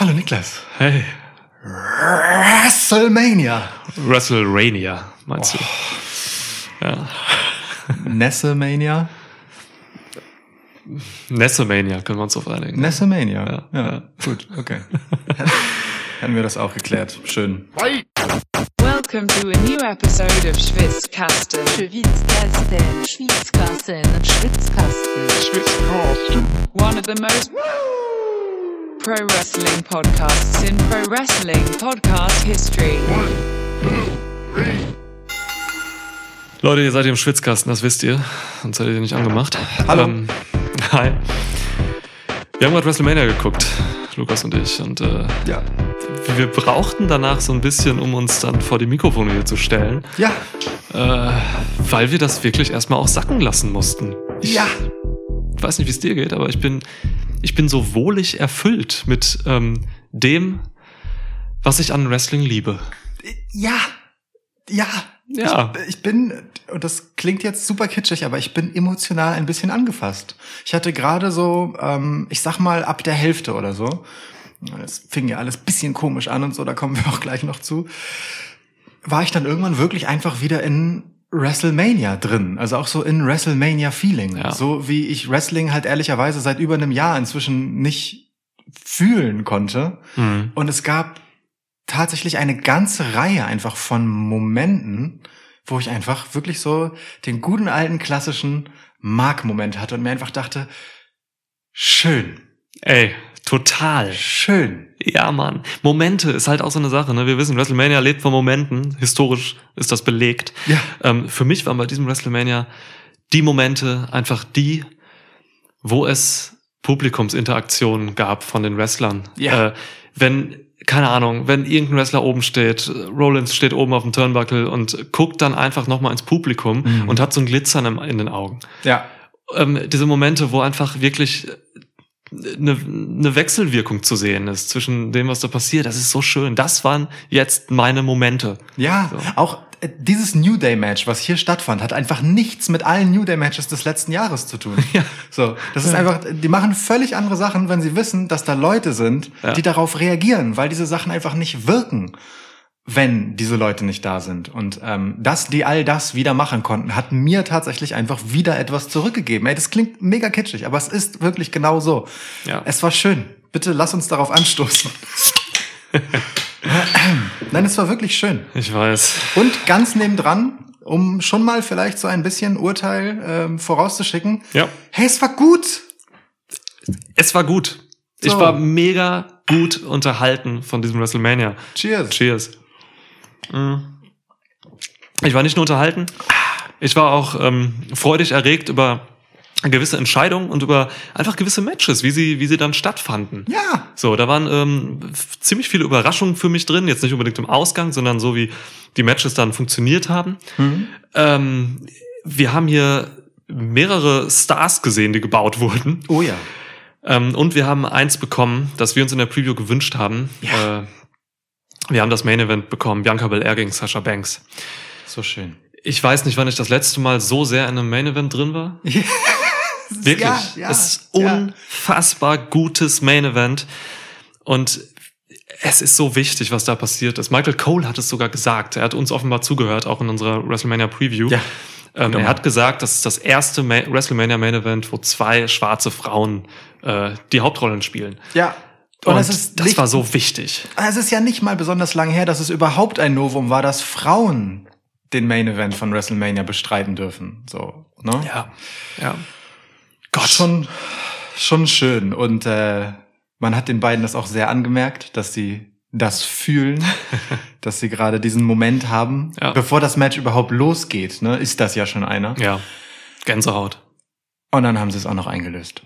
Hallo Niklas. Hey. WrestleMania. WrestleRania, meinst Oh. du? Ja. Nessemania? Nessemania können wir uns auf einigen. Nessemania. Ja, Ja, ja. gut, okay. Hätten wir das auch geklärt. Schön. Welcome to a new episode of Schwitzkasten. Schwitzkasten, Schwitzkasten, Schwitzkasten. One of the most pro wrestling podcasts in pro wrestling podcast history. Leute, ihr seid im Schwitzkasten, das wisst ihr. Sonst hättet ihr nicht angemacht. Hallo. Ähm, hi. Wir haben gerade WrestleMania geguckt, Lukas und ich. Und äh, Ja. wir brauchten danach so ein bisschen, um uns dann vor die Mikrofone hier zu stellen. Ja. Äh, weil wir das wirklich erstmal auch sacken lassen mussten. Ja. Ich weiß nicht, wie es dir geht, aber ich bin, ich bin so wohlig erfüllt mit ähm, dem, was ich an Wrestling liebe. Ja. Ja. Ja. Ich, ich bin, und das klingt jetzt super kitschig, aber ich bin emotional ein bisschen angefasst. Ich hatte gerade so, ähm, ich sag mal, ab der Hälfte oder so, es fing ja alles bisschen komisch an und so, da kommen wir auch gleich noch zu, war ich dann irgendwann wirklich einfach wieder in WrestleMania drin. Also auch so in WrestleMania-Feeling. Ja. So wie ich Wrestling halt ehrlicherweise seit über einem Jahr inzwischen nicht fühlen konnte. Hm. Und es gab tatsächlich eine ganze Reihe einfach von Momenten, wo ich einfach wirklich so den guten alten klassischen Mark-Moment hatte und mir einfach dachte, schön, Ey, total. schön. Ja, Mann. Momente ist halt auch so eine Sache. Ne? Wir wissen, WrestleMania lebt von Momenten. Historisch ist das belegt. Ja. Ähm, für mich waren bei diesem WrestleMania die Momente einfach die, wo es Publikumsinteraktionen gab von den Wrestlern. Ja. Äh, wenn, keine Ahnung, wenn irgendein Wrestler oben steht, Rollins steht oben auf dem Turnbuckle und guckt dann einfach nochmal ins Publikum Mhm. und hat so ein Glitzern in den Augen. Ja. Ähm, diese Momente, wo einfach wirklich eine, eine Wechselwirkung zu sehen ist zwischen dem, was da passiert, das ist so schön. Das waren jetzt meine Momente. Ja, So. auch äh, dieses New Day Match, was hier stattfand, hat einfach nichts mit allen New Day Matches des letzten Jahres zu tun. Ja. So, das ist einfach, die machen völlig andere Sachen, wenn sie wissen, dass da Leute sind, Ja. die darauf reagieren, weil diese Sachen einfach nicht wirken, wenn diese Leute nicht da sind. Und ähm, dass die all das wieder machen konnten, hat mir tatsächlich einfach wieder etwas zurückgegeben. Ey, das klingt mega kitschig, aber es ist wirklich genau so. Ja. Es war schön. Bitte lass uns darauf anstoßen. Nein, es war wirklich schön. Ich weiß. Und ganz nebendran, um schon mal vielleicht so ein bisschen Urteil ähm, vorauszuschicken. Ja. Hey, es war gut. Es war gut. Ich So. war mega gut unterhalten von diesem WrestleMania. Cheers. Cheers. Mm. Ich war nicht nur unterhalten, ich war auch ähm, freudig erregt über gewisse Entscheidungen und über einfach gewisse Matches, wie sie, wie sie dann stattfanden. Ja. So, da waren ähm, ziemlich viele Überraschungen für mich drin, jetzt nicht unbedingt im Ausgang, sondern so wie die Matches dann funktioniert haben. Ähm, wir haben hier mehrere Stars gesehen, die gebaut wurden. Oh ja. Ähm, und wir haben eins bekommen, das wir uns in der Preview gewünscht haben. Ja. Äh, wir haben das Main Event bekommen, Bianca Belair gegen Sasha Banks. So schön. Ich weiß nicht, wann ich das letzte Mal so sehr in einem Main Event drin war. Wirklich. Ja, ja, es ist ja. unfassbar gutes Main Event. Und es ist so wichtig, was da passiert ist. Michael Cole hat es sogar gesagt. Er hat uns offenbar zugehört, auch in unserer WrestleMania Preview. Ja. Ähm, Guter er hat gesagt, das ist das erste Ma WrestleMania Main Event, wo zwei schwarze Frauen äh, die Hauptrollen spielen. Ja. Und, ist das nicht, war so wichtig. es ist ja nicht mal besonders lange her, dass es überhaupt ein Novum war, dass Frauen den Main Event von WrestleMania bestreiten dürfen. So, ne? Ja. Ja. Gott. Schon, schon schön. Und äh, man hat den beiden das auch sehr angemerkt, dass sie das fühlen, dass sie gerade diesen Moment haben. Ja. Bevor das Match überhaupt losgeht, ne, ist das ja schon einer. Ja. Gänsehaut. Und dann haben sie es auch noch eingelöst.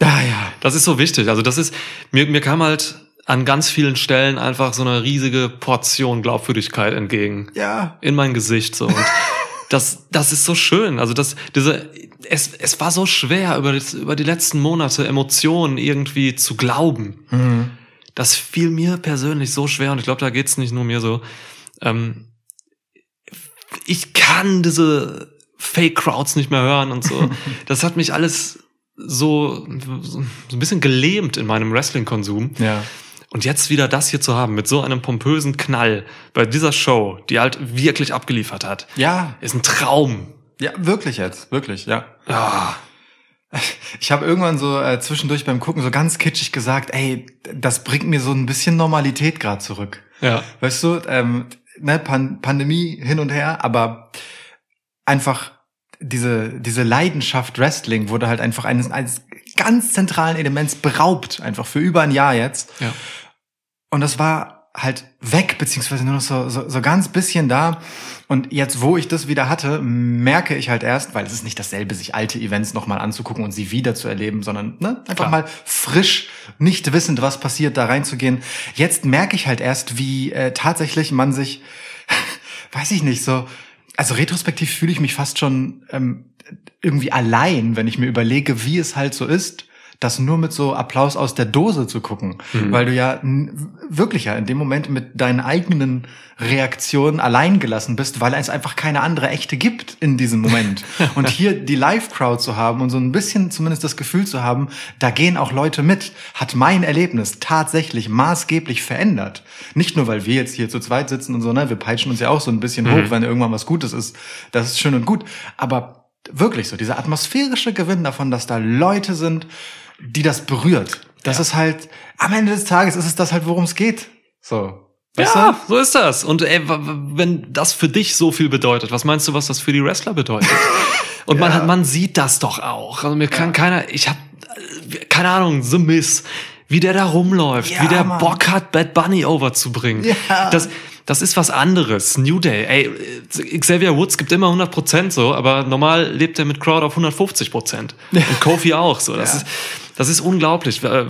Ah ja. Das ist so wichtig. Also das ist, mir, mir kam halt an ganz vielen Stellen einfach so eine riesige Portion Glaubwürdigkeit entgegen. Ja. In mein Gesicht so. Und das, das ist so schön. Also das, diese, es, es war so schwer, über, das, über die letzten Monate Emotionen irgendwie zu glauben. Mhm. Das fiel mir persönlich so schwer und ich glaube, da geht's nicht nur mir so. Ähm, ich kann diese Fake Crowds nicht mehr hören und so. Das hat mich alles so, so ein bisschen gelähmt in meinem Wrestling-Konsum. Ja. Und jetzt wieder das hier zu haben, mit so einem pompösen Knall bei dieser Show, die halt wirklich abgeliefert hat, Ja, ist ein Traum. ja, wirklich jetzt, wirklich, ja. Ah, Ich habe irgendwann so äh, zwischendurch beim Gucken so ganz kitschig gesagt, ey, das bringt mir so ein bisschen Normalität gerade zurück. ja. Weißt du, ähm, ne, Pan Pandemie hin und her, aber einfach diese, diese Leidenschaft Wrestling wurde halt einfach eines, eines ganz zentralen Elements beraubt, einfach für über ein Jahr jetzt. Ja. Und das war halt weg, beziehungsweise nur noch so, so, so ganz bisschen da. Und jetzt, wo ich das wieder hatte, merke ich halt erst, weil es ist nicht dasselbe, sich alte Events nochmal anzugucken und sie wieder zu erleben, sondern ne, einfach Klar. mal frisch, nicht wissend, was passiert, da reinzugehen. Jetzt merke ich halt erst, wie äh, tatsächlich man sich, weiß ich nicht, so, also retrospektiv fühle ich mich fast schon ähm, irgendwie allein, wenn ich mir überlege, wie es halt so ist, das nur mit so Applaus aus der Dose zu gucken, weil du ja wirklich ja in dem Moment mit deinen eigenen Reaktionen allein gelassen bist, weil es einfach keine andere echte gibt in diesem Moment. und hier die Live-Crowd zu haben und so ein bisschen zumindest das Gefühl zu haben, da gehen auch Leute mit, hat mein Erlebnis tatsächlich maßgeblich verändert. Nicht nur, weil wir jetzt hier zu zweit sitzen und so, ne, wir peitschen uns ja auch so ein bisschen hoch, wenn irgendwann was Gutes ist. Das ist schön und gut. Aber wirklich so, dieser atmosphärische Gewinn davon, dass da Leute sind, die das berührt. Das ist halt, am Ende des Tages ist es das halt, worum es geht. So. Weißt ja, du? so ist das. Und ey, wenn das für dich so viel bedeutet, was meinst du, was das für die Wrestler bedeutet? Und man Ja. hat, man sieht das doch auch. Also mir kann keiner, ich hab, keine Ahnung, The Miz, wie der da rumläuft, Ja, wie der Mann. Bock hat, Bad Bunny overzubringen. Ja. Das, das ist was anderes. New Day, ey, äh, Xavier Woods gibt immer 100 Prozent so, aber normal lebt er mit Crowd auf 150 Prozent. Und Kofi auch so. Das Ja. ist, das ist unglaublich. Äh,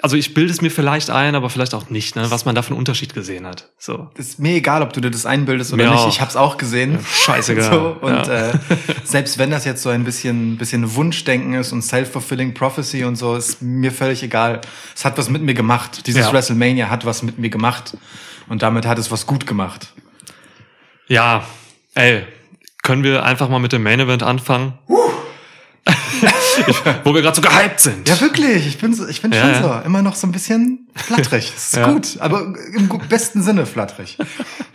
Also ich bilde es mir vielleicht ein, aber vielleicht auch nicht, ne, was man da für einen Unterschied gesehen hat. So. Ist mir egal, ob du dir das einbildest oder Mir nicht. auch. Ich hab's auch gesehen. scheißegal. So, und Ja. äh, selbst wenn das jetzt so ein bisschen, bisschen Wunschdenken ist und self-fulfilling prophecy und so, ist mir völlig egal. Es hat was mit mir gemacht. Dieses Ja. WrestleMania hat was mit mir gemacht. Und damit hat es was gut gemacht. Ja, ey, können wir einfach mal mit dem Main Event anfangen? ich, wo wir gerade so gehypt sind. Ja, wirklich. Ich bin, so, ich bin Ja, schon ja. so. Immer noch so ein bisschen flatterig. Das ist Ja. gut. Aber im besten Sinne flatterig.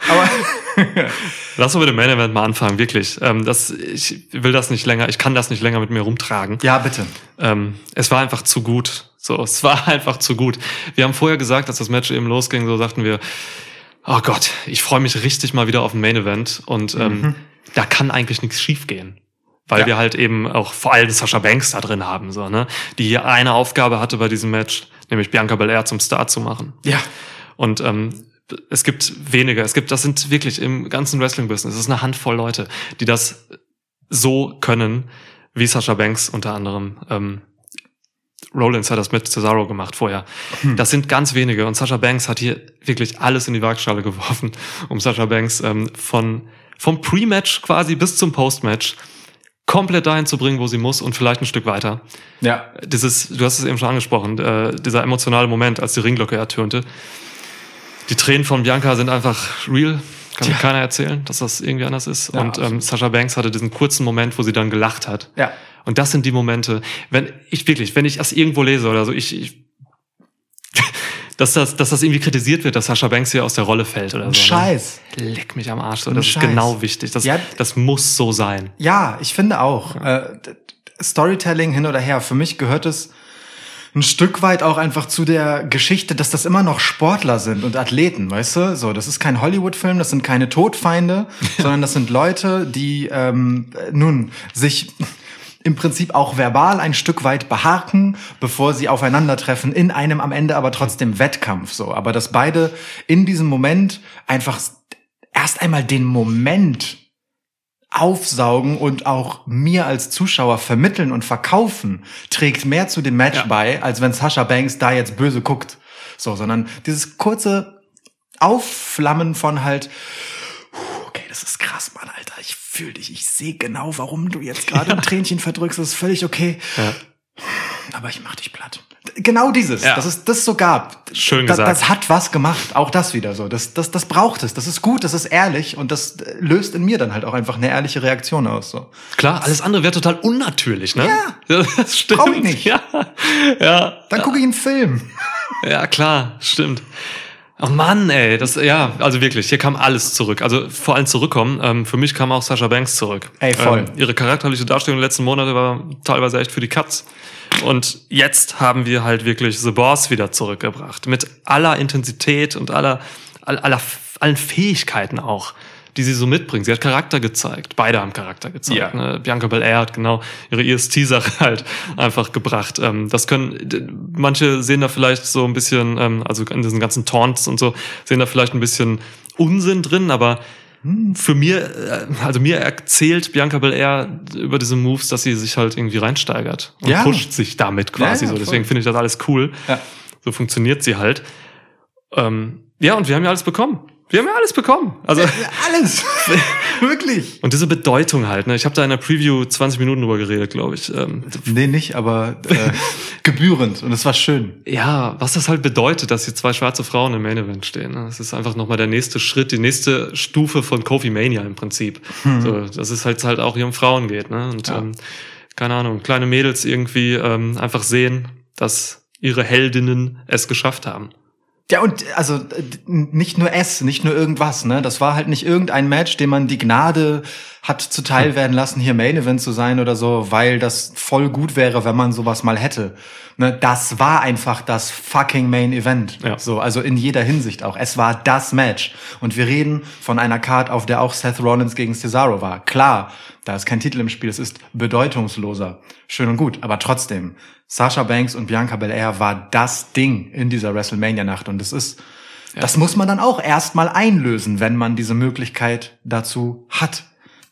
Aber Lass uns mit dem Main Event mal anfangen, wirklich. Ähm, das, ich will das nicht länger, ich kann das nicht länger mit mir rumtragen. ja, bitte. Ähm, es war einfach zu gut. So, es war einfach zu gut. Wir haben vorher gesagt, dass das Match eben losging, so sagten wir, oh Gott, ich freue mich richtig mal wieder auf ein Main Event und ähm, da kann eigentlich nichts schiefgehen. Weil Ja. wir halt eben auch vor allem Sascha Banks da drin haben, so, ne? Die hier eine Aufgabe hatte bei diesem Match, nämlich Bianca Belair zum Star zu machen. Ja. Und ähm, es gibt weniger. Es gibt, das sind wirklich im ganzen Wrestling-Business, es ist eine Handvoll Leute, die das so können, wie Sasha Banks unter anderem. Ähm, Rollins hat das mit Cesaro gemacht vorher. Das sind ganz wenige. Und Sasha Banks hat hier wirklich alles in die Waagschale geworfen, um Sasha Banks ähm, von vom Pre-Match quasi bis zum Post-Match komplett dahin zu bringen, wo sie muss und vielleicht ein Stück weiter Ja. dieses, du hast es eben schon angesprochen, äh, dieser emotionale Moment, als die Ringglocke ertönte. Die Tränen von Bianca sind einfach real. Kann mir Tja. keiner erzählen, dass das irgendwie anders ist. Ja, und ähm. Sasha Banks hatte diesen kurzen Moment, wo sie dann gelacht hat. Ja. Und das sind die Momente, wenn ich wirklich, wenn ich das irgendwo lese oder so, ich, ich dass das, dass das irgendwie kritisiert wird, dass Sasha Banks hier aus der Rolle fällt oder so. Scheiß. Ne? Leck mich am Arsch. So. Das ist Scheiß. genau wichtig. Das, Ja. das muss so sein. Ja, ich finde auch. Äh, d- d- Storytelling hin oder her. Für mich gehört es ein Stück weit auch einfach zu der Geschichte, dass das immer noch Sportler sind und Athleten, weißt du? So, das ist kein Hollywood-Film, das sind keine Todfeinde, sondern das sind Leute, die ähm, nun sich im Prinzip auch verbal ein Stück weit beharken, bevor sie aufeinandertreffen, in einem am Ende aber trotzdem Wettkampf so. Aber dass beide in diesem Moment einfach erst einmal den Moment aufsaugen und auch mir als Zuschauer vermitteln und verkaufen, trägt mehr zu dem Match Ja. bei, als wenn Sascha Banks da jetzt böse guckt. So, sondern dieses kurze Aufflammen von halt, "Puh, okay, das ist krass, Mann, Fühle dich, ich sehe genau, warum du jetzt gerade ein Tränchen verdrückst, das ist völlig okay. Ja. aber ich mach dich platt. Genau dieses, Ja. dass es das so gab. Schön gesagt. Das hat was gemacht, auch das wieder so. Das, das, das braucht es, das ist gut, das ist ehrlich und das äh, löst in mir dann halt auch einfach eine ehrliche Reaktion aus. So. Klar, alles andere wäre total unnatürlich, ne? Ja. das stimmt. Brauch ich nicht. Ja, ja, Dann gucke ich einen Film. ja, klar, stimmt. Oh Mann, ey, das, ja, also wirklich, hier kam alles zurück. Also vor allem zurückkommen. Ähm, für mich kam auch Sasha Banks zurück. Ey, voll. Ähm, ihre charakterliche Darstellung in den letzten Monaten war teilweise echt für die Katz. Und jetzt haben wir halt wirklich The Boss wieder zurückgebracht. Mit aller Intensität und aller, all- aller, allen Fähigkeiten auch, die sie so mitbringt. Sie hat Charakter gezeigt. Beide haben Charakter gezeigt. Ja. Ne? Bianca Belair hat genau ihre EST-Sache halt einfach gebracht. Ähm, das können, manche sehen da vielleicht so ein bisschen, ähm, also in diesen ganzen Taunts und so, sehen da vielleicht ein bisschen Unsinn drin, aber für mir, äh, also mir erzählt Bianca Belair über diese Moves, dass sie sich halt irgendwie reinsteigert und Ja. pusht sich damit quasi Ja, ja, so. Deswegen finde ich das alles cool. So funktioniert sie halt. Ähm, ja, und wir haben ja alles bekommen. Wir haben ja alles bekommen. Also Alles. Wirklich. und diese Bedeutung halt. Ne? Ich habe da in der Preview 20 Minuten drüber geredet, glaube ich. Ähm, Nee, nicht, aber äh, gebührend. Und es war schön. ja, was das halt bedeutet, dass hier zwei schwarze Frauen im Main Event stehen. Ne? Das ist einfach nochmal der nächste Schritt, die nächste Stufe von Kofi Mania im Prinzip. So, dass es halt halt auch hier um Frauen geht. Ne? Und Ja. ähm, keine Ahnung, kleine Mädels irgendwie ähm, einfach sehen, dass ihre Heldinnen es geschafft haben. Ja, und also nicht nur es, nicht nur irgendwas, ne? Das war halt nicht irgendein Match, dem man die Gnade hat zuteil werden lassen, hier Main Event zu sein oder so, weil das voll gut wäre, wenn man sowas mal hätte. Ne? Das war einfach das fucking Main Event. Ja. So, also in jeder Hinsicht auch. Es war das Match. Und wir reden von einer Card, auf der auch Seth Rollins gegen Cesaro war. Klar, da ist kein Titel im Spiel, es ist bedeutungsloser. Schön und gut, aber trotzdem. Sasha Banks und Bianca Belair war das Ding in dieser WrestleMania-Nacht und es ist, das muss man dann auch erstmal einlösen, wenn man diese Möglichkeit dazu hat.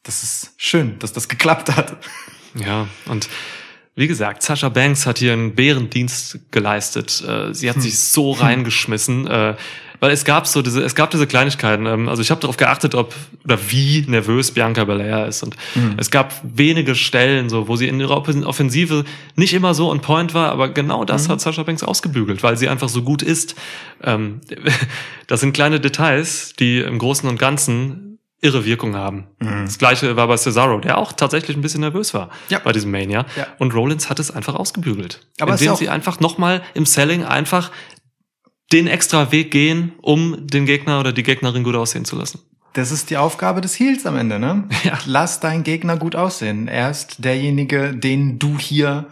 Das ist schön, dass das geklappt hat. Ja, und wie gesagt, Sasha Banks hat hier einen Bärendienst geleistet. Äh, Sie hat sich so reingeschmissen, äh, weil es gab so diese, es gab diese Kleinigkeiten. ähm, Also ich habe darauf geachtet, ob oder wie nervös Bianca Belair ist. Und es gab wenige Stellen, so wo sie in ihrer Offen- Offensive nicht immer so on point war, aber genau das hat Sasha Banks ausgebügelt, weil sie einfach so gut ist. Ähm, Das sind kleine Details, die im Großen und Ganzen irre Wirkung haben. Das gleiche war bei Cesaro, der auch tatsächlich ein bisschen nervös war Ja. bei diesem Mania. Ja. Und Rollins hat es einfach ausgebügelt. Aber indem sie einfach nochmal im Selling einfach den extra Weg gehen, um den Gegner oder die Gegnerin gut aussehen zu lassen. Das ist die Aufgabe des Heels am Ende, ne? Ja. Lass deinen Gegner gut aussehen. Er ist derjenige, den du hier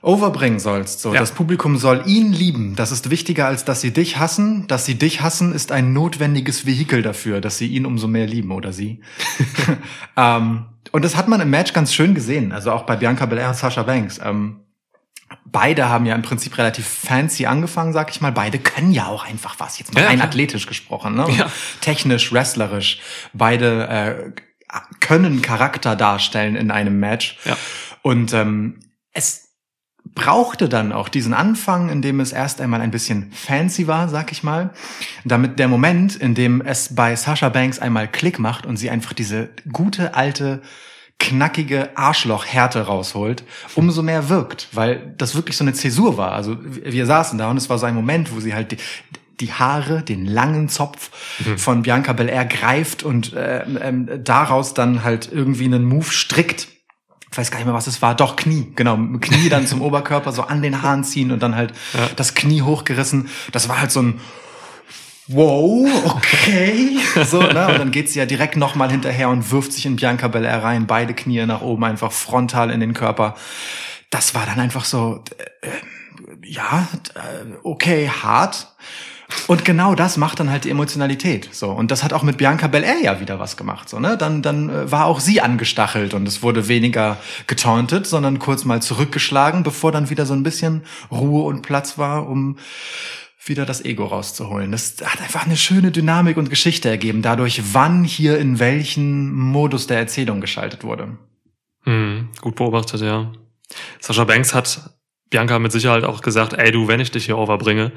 overbringen sollst. So, Ja. das Publikum soll ihn lieben. Das ist wichtiger, als dass sie dich hassen. Dass sie dich hassen, ist ein notwendiges Vehikel dafür, dass sie ihn umso mehr lieben oder sie. ähm, und das hat man im Match ganz schön gesehen. Also auch bei Bianca Belair und Sasha Banks. Ähm, beide haben ja im Prinzip relativ fancy angefangen, sag ich mal. Beide können ja auch einfach was. Jetzt mal Ja, rein athletisch gesprochen, ne? Ja. Technisch, wrestlerisch. Beide äh, können Charakter darstellen in einem Match. Ja. Und ähm, es brauchte dann auch diesen Anfang, in dem es erst einmal ein bisschen fancy war, sag ich mal, damit der Moment, in dem es bei Sasha Banks einmal Klick macht und sie einfach diese gute alte knackige Arschlochhärte rausholt, umso mehr wirkt, weil das wirklich so eine Zäsur war. Also wir saßen da und es war so ein Moment, wo sie halt die, die Haare, den langen Zopf von Bianca Belair greift und äh, ähm, daraus dann halt irgendwie einen Move strickt. Ich weiß gar nicht mehr, was es war. Doch, Knie. Genau, Knie dann zum Oberkörper so an den Haaren ziehen und dann halt das Knie hochgerissen. Das war halt so ein Wow, okay. So, ne? Und dann geht sie ja direkt nochmal hinterher und wirft sich in Bianca Belair rein, beide Knie nach oben, einfach frontal in den Körper. Das war dann einfach so, äh, ja, äh, okay, hart. Und genau das macht dann halt die Emotionalität. So. Und das hat auch mit Bianca Belair ja wieder was gemacht. So, ne? Dann, dann äh, war auch sie angestachelt und es wurde weniger getauntet, sondern kurz mal zurückgeschlagen, bevor dann wieder so ein bisschen Ruhe und Platz war, um wieder das Ego rauszuholen. Das hat einfach eine schöne Dynamik und Geschichte ergeben, dadurch, wann hier in welchen Modus der Erzählung geschaltet wurde. Hm, gut beobachtet, ja. Sascha Banks hat Bianca mit Sicherheit auch gesagt, ey du, wenn ich dich hier overbringe,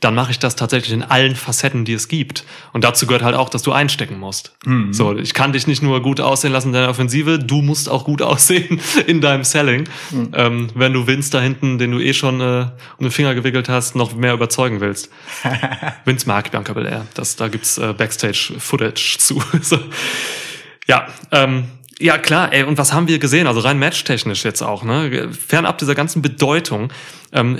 dann mache ich das tatsächlich in allen Facetten, die es gibt. Und dazu gehört halt auch, dass du einstecken musst. Mhm. So, ich kann dich nicht nur gut aussehen lassen in deiner Offensive, du musst auch gut aussehen in deinem Selling. Mhm. Ähm, wenn du Vince da hinten, den du eh schon äh, um den Finger gewickelt hast, noch mehr überzeugen willst. Vince mag Bianca Belair. Das, da gibt's äh, Backstage-Footage zu. so. Ja, ähm, ja klar, ey, und was haben wir gesehen? Also rein matchtechnisch jetzt auch, ne? Fernab dieser ganzen Bedeutung. Ähm,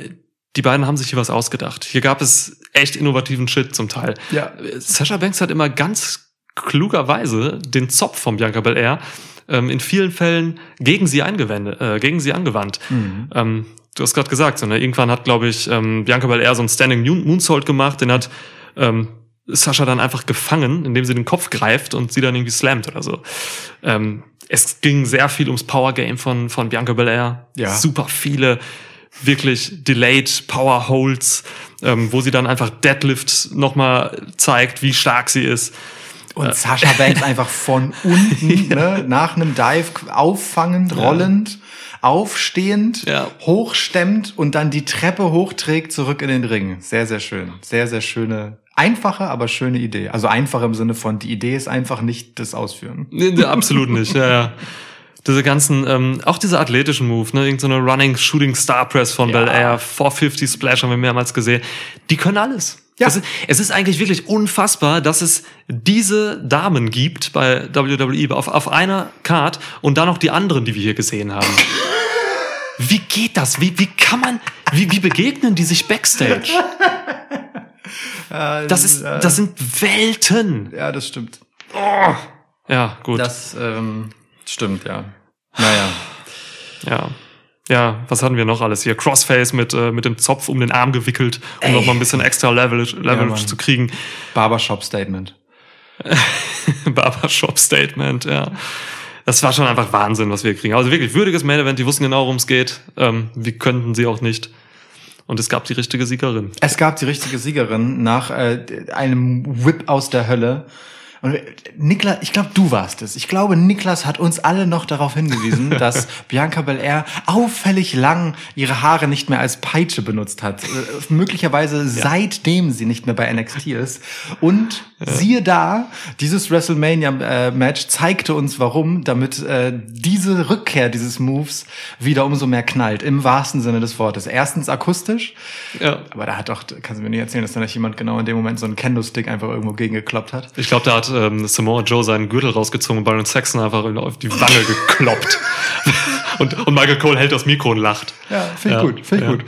die beiden haben sich hier was ausgedacht. Hier gab es echt innovativen Shit zum Teil. Ja. Sasha Banks hat immer ganz klugerweise den Zopf von Bianca Belair ähm, in vielen Fällen gegen sie eingewendet, äh, gegen sie angewandt. Ähm, du hast gerade gesagt, so, ne? irgendwann hat, glaube ich, ähm, Bianca Belair so einen Standing Moon- Moonsault gemacht, den hat ähm, Sascha dann einfach gefangen, indem sie den Kopf greift und sie dann irgendwie slammt oder so. Ähm, es ging sehr viel ums Power Game von, von Bianca Belair. Ja. Super viele wirklich delayed Power Holds, ähm, wo sie dann einfach Deadlift nochmal zeigt, wie stark sie ist. Und Sasha Banks einfach von unten, ne, nach einem Dive auffangend, rollend, aufstehend, Ja. hochstemmt und dann die Treppe hochträgt zurück in den Ring. Sehr, sehr schön. Sehr, sehr schöne, einfache, aber schöne Idee. Also einfach im Sinne von, die Idee ist einfach nicht das Ausführen. Nee, absolut nicht, ja, ja. Diese ganzen, ähm, auch diese athletischen Move, ne, irgend so eine Running Shooting Star Press von Ja. Bel Air, 450 Splash haben wir mehrmals gesehen. Die können alles. Ja. Es, ist, es ist eigentlich wirklich unfassbar, dass es diese Damen gibt bei WWE auf, auf einer Card und dann noch die anderen, die wir hier gesehen haben. Wie geht das? Wie, wie kann man, wie, wie begegnen die sich Backstage? Das ist, das sind Welten. Ja, das stimmt. Ja, gut. Das ähm, stimmt, ja. Naja. Ja. Ja, was hatten wir noch alles hier? Crossface mit, äh, mit dem Zopf um den Arm gewickelt, um noch mal ein bisschen extra Leverage, Leverage Mann. zu kriegen. Barbershop-Statement. Barbershop Statement, ja. Das war schon einfach Wahnsinn, was wir kriegen. Also wirklich würdiges Main Event, die wussten genau, worum es geht. Ähm, wie könnten sie auch nicht. Und es gab die richtige Siegerin. Es gab die richtige Siegerin nach äh, einem Whip aus der Hölle. Und Niklas, ich glaube, du warst es. Ich glaube, Niklas hat uns alle noch darauf hingewiesen, dass Bianca Belair auffällig lang ihre Haare nicht mehr als Peitsche benutzt hat. Äh, möglicherweise seitdem sie nicht mehr bei NXT ist. Und siehe da, dieses WrestleMania-Match zeigte uns warum, damit äh, diese Rückkehr dieses Moves wieder umso mehr knallt. Im wahrsten Sinne des Wortes. Erstens akustisch. Ja. Aber da hat doch, kannst du mir nicht erzählen, dass da nicht jemand genau in dem Moment so einen Kendo-Stick einfach irgendwo gegengekloppt hat? Ich glaube, da hat ähm, Samoa Joe seinen Gürtel rausgezogen und Byron Saxon einfach auf die Wange gekloppt. und, und Michael Cole hält das Mikro und lacht. Ja, finde ich Ja, gut, finde ich ja. gut.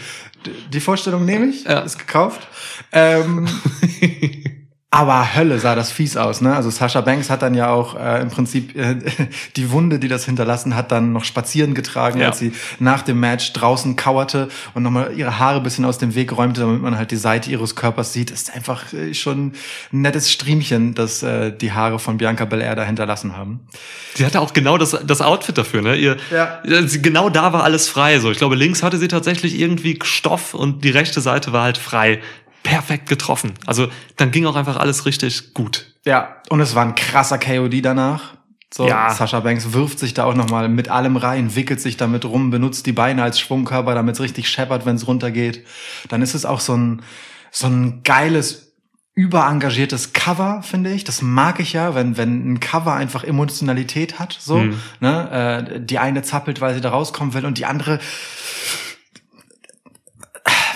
Die Vorstellung nehme ich, Ja. ist gekauft. Ähm, aber Hölle sah das fies aus, ne? Also Sasha Banks hat dann ja auch äh, im Prinzip äh, die Wunde, die das hinterlassen hat, dann noch spazieren getragen, Ja. als sie nach dem Match draußen kauerte und nochmal ihre Haare ein bisschen aus dem Weg räumte, damit man halt die Seite ihres Körpers sieht. Ist einfach äh, schon ein nettes Striemchen, das äh, die Haare von Bianca Belair da hinterlassen haben. Sie hatte auch genau das, das Outfit dafür, ne? Ihr, Ja. sie, genau da war alles frei. So, ich glaube, links hatte sie tatsächlich irgendwie Stoff und die rechte Seite war halt frei. Perfekt getroffen. Also dann ging auch einfach alles richtig gut. Ja, und es war ein krasser KOD danach. So, Ja. Sascha Banks wirft sich da auch nochmal mit allem rein, wickelt sich damit rum, benutzt die Beine als Schwungkörper, damit es richtig scheppert, wenn es runtergeht. Dann ist es auch so ein, so ein geiles, überengagiertes Cover, finde ich. Das mag ich ja, wenn, wenn ein Cover einfach Emotionalität hat. So, Mhm. ne? äh, die eine zappelt, weil sie da rauskommen will, und die andere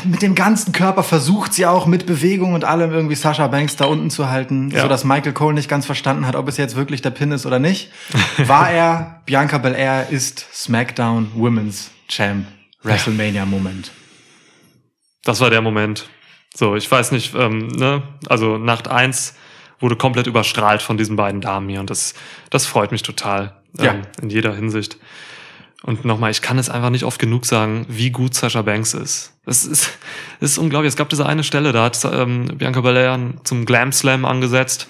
mit dem ganzen Körper versucht sie auch mit Bewegung und allem irgendwie Sasha Banks da unten zu halten, Ja. so dass Michael Cole nicht ganz verstanden hat, ob es jetzt wirklich der Pin ist oder nicht. War er, Bianca Belair ist SmackDown Women's Champ WrestleMania Moment. Das war der Moment. So, ich weiß nicht, ähm, ne? Also Nacht eins wurde komplett überstrahlt von diesen beiden Damen hier und das, das freut mich total. Ähm, Ja. In jeder Hinsicht. Und nochmal, ich kann es einfach nicht oft genug sagen, wie gut Sasha Banks ist. Es ist, es ist unglaublich. Es gab diese eine Stelle, da hat ähm, Bianca Belair zum Glam Slam angesetzt.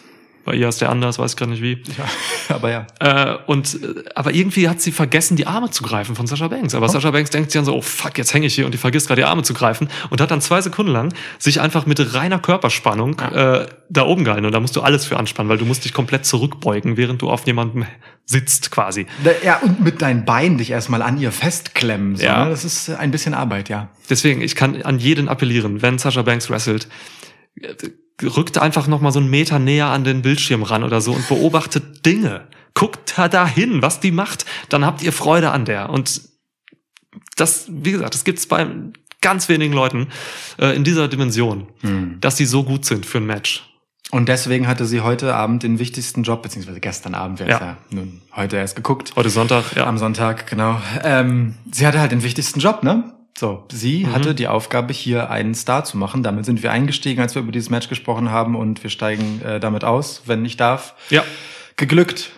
Bei ihr ist der anders, weiß gerade nicht wie. Ja, aber ja. Äh, und äh, aber irgendwie hat sie vergessen, die Arme zu greifen von Sascha Banks. Aber Sascha Banks denkt sich dann so, oh fuck, jetzt hänge ich hier und die vergisst gerade die Arme zu greifen und hat dann zwei Sekunden lang sich einfach mit reiner Körperspannung äh, da oben gehalten. Und da musst du alles für anspannen, weil du musst dich komplett zurückbeugen, während du auf jemandem sitzt quasi. Ja, und mit deinen Beinen dich erstmal an ihr festklemmen. So, Ja. ne? Das ist ein bisschen Arbeit, ja. Deswegen, ich kann an jeden appellieren, wenn Sascha Banks wrestelt, rückt einfach noch mal so einen Meter näher an den Bildschirm ran oder so und beobachtet Dinge. Guckt da dahin, was die macht, dann habt ihr Freude an der. Und das, wie gesagt, das gibt's bei ganz wenigen Leuten äh, in dieser Dimension, dass die so gut sind für ein Match. Und deswegen hatte sie heute Abend den wichtigsten Job, beziehungsweise gestern Abend, wir Ja. ja nun heute erst geguckt. Heute Sonntag, ja. Am Sonntag, genau. Ähm, sie hatte halt den wichtigsten Job, ne? So, sie Mhm. hatte die Aufgabe, hier einen Star zu machen. Damit sind wir eingestiegen, als wir über dieses Match gesprochen haben und wir steigen äh, damit aus, wenn ich darf. Ja. Geglückt.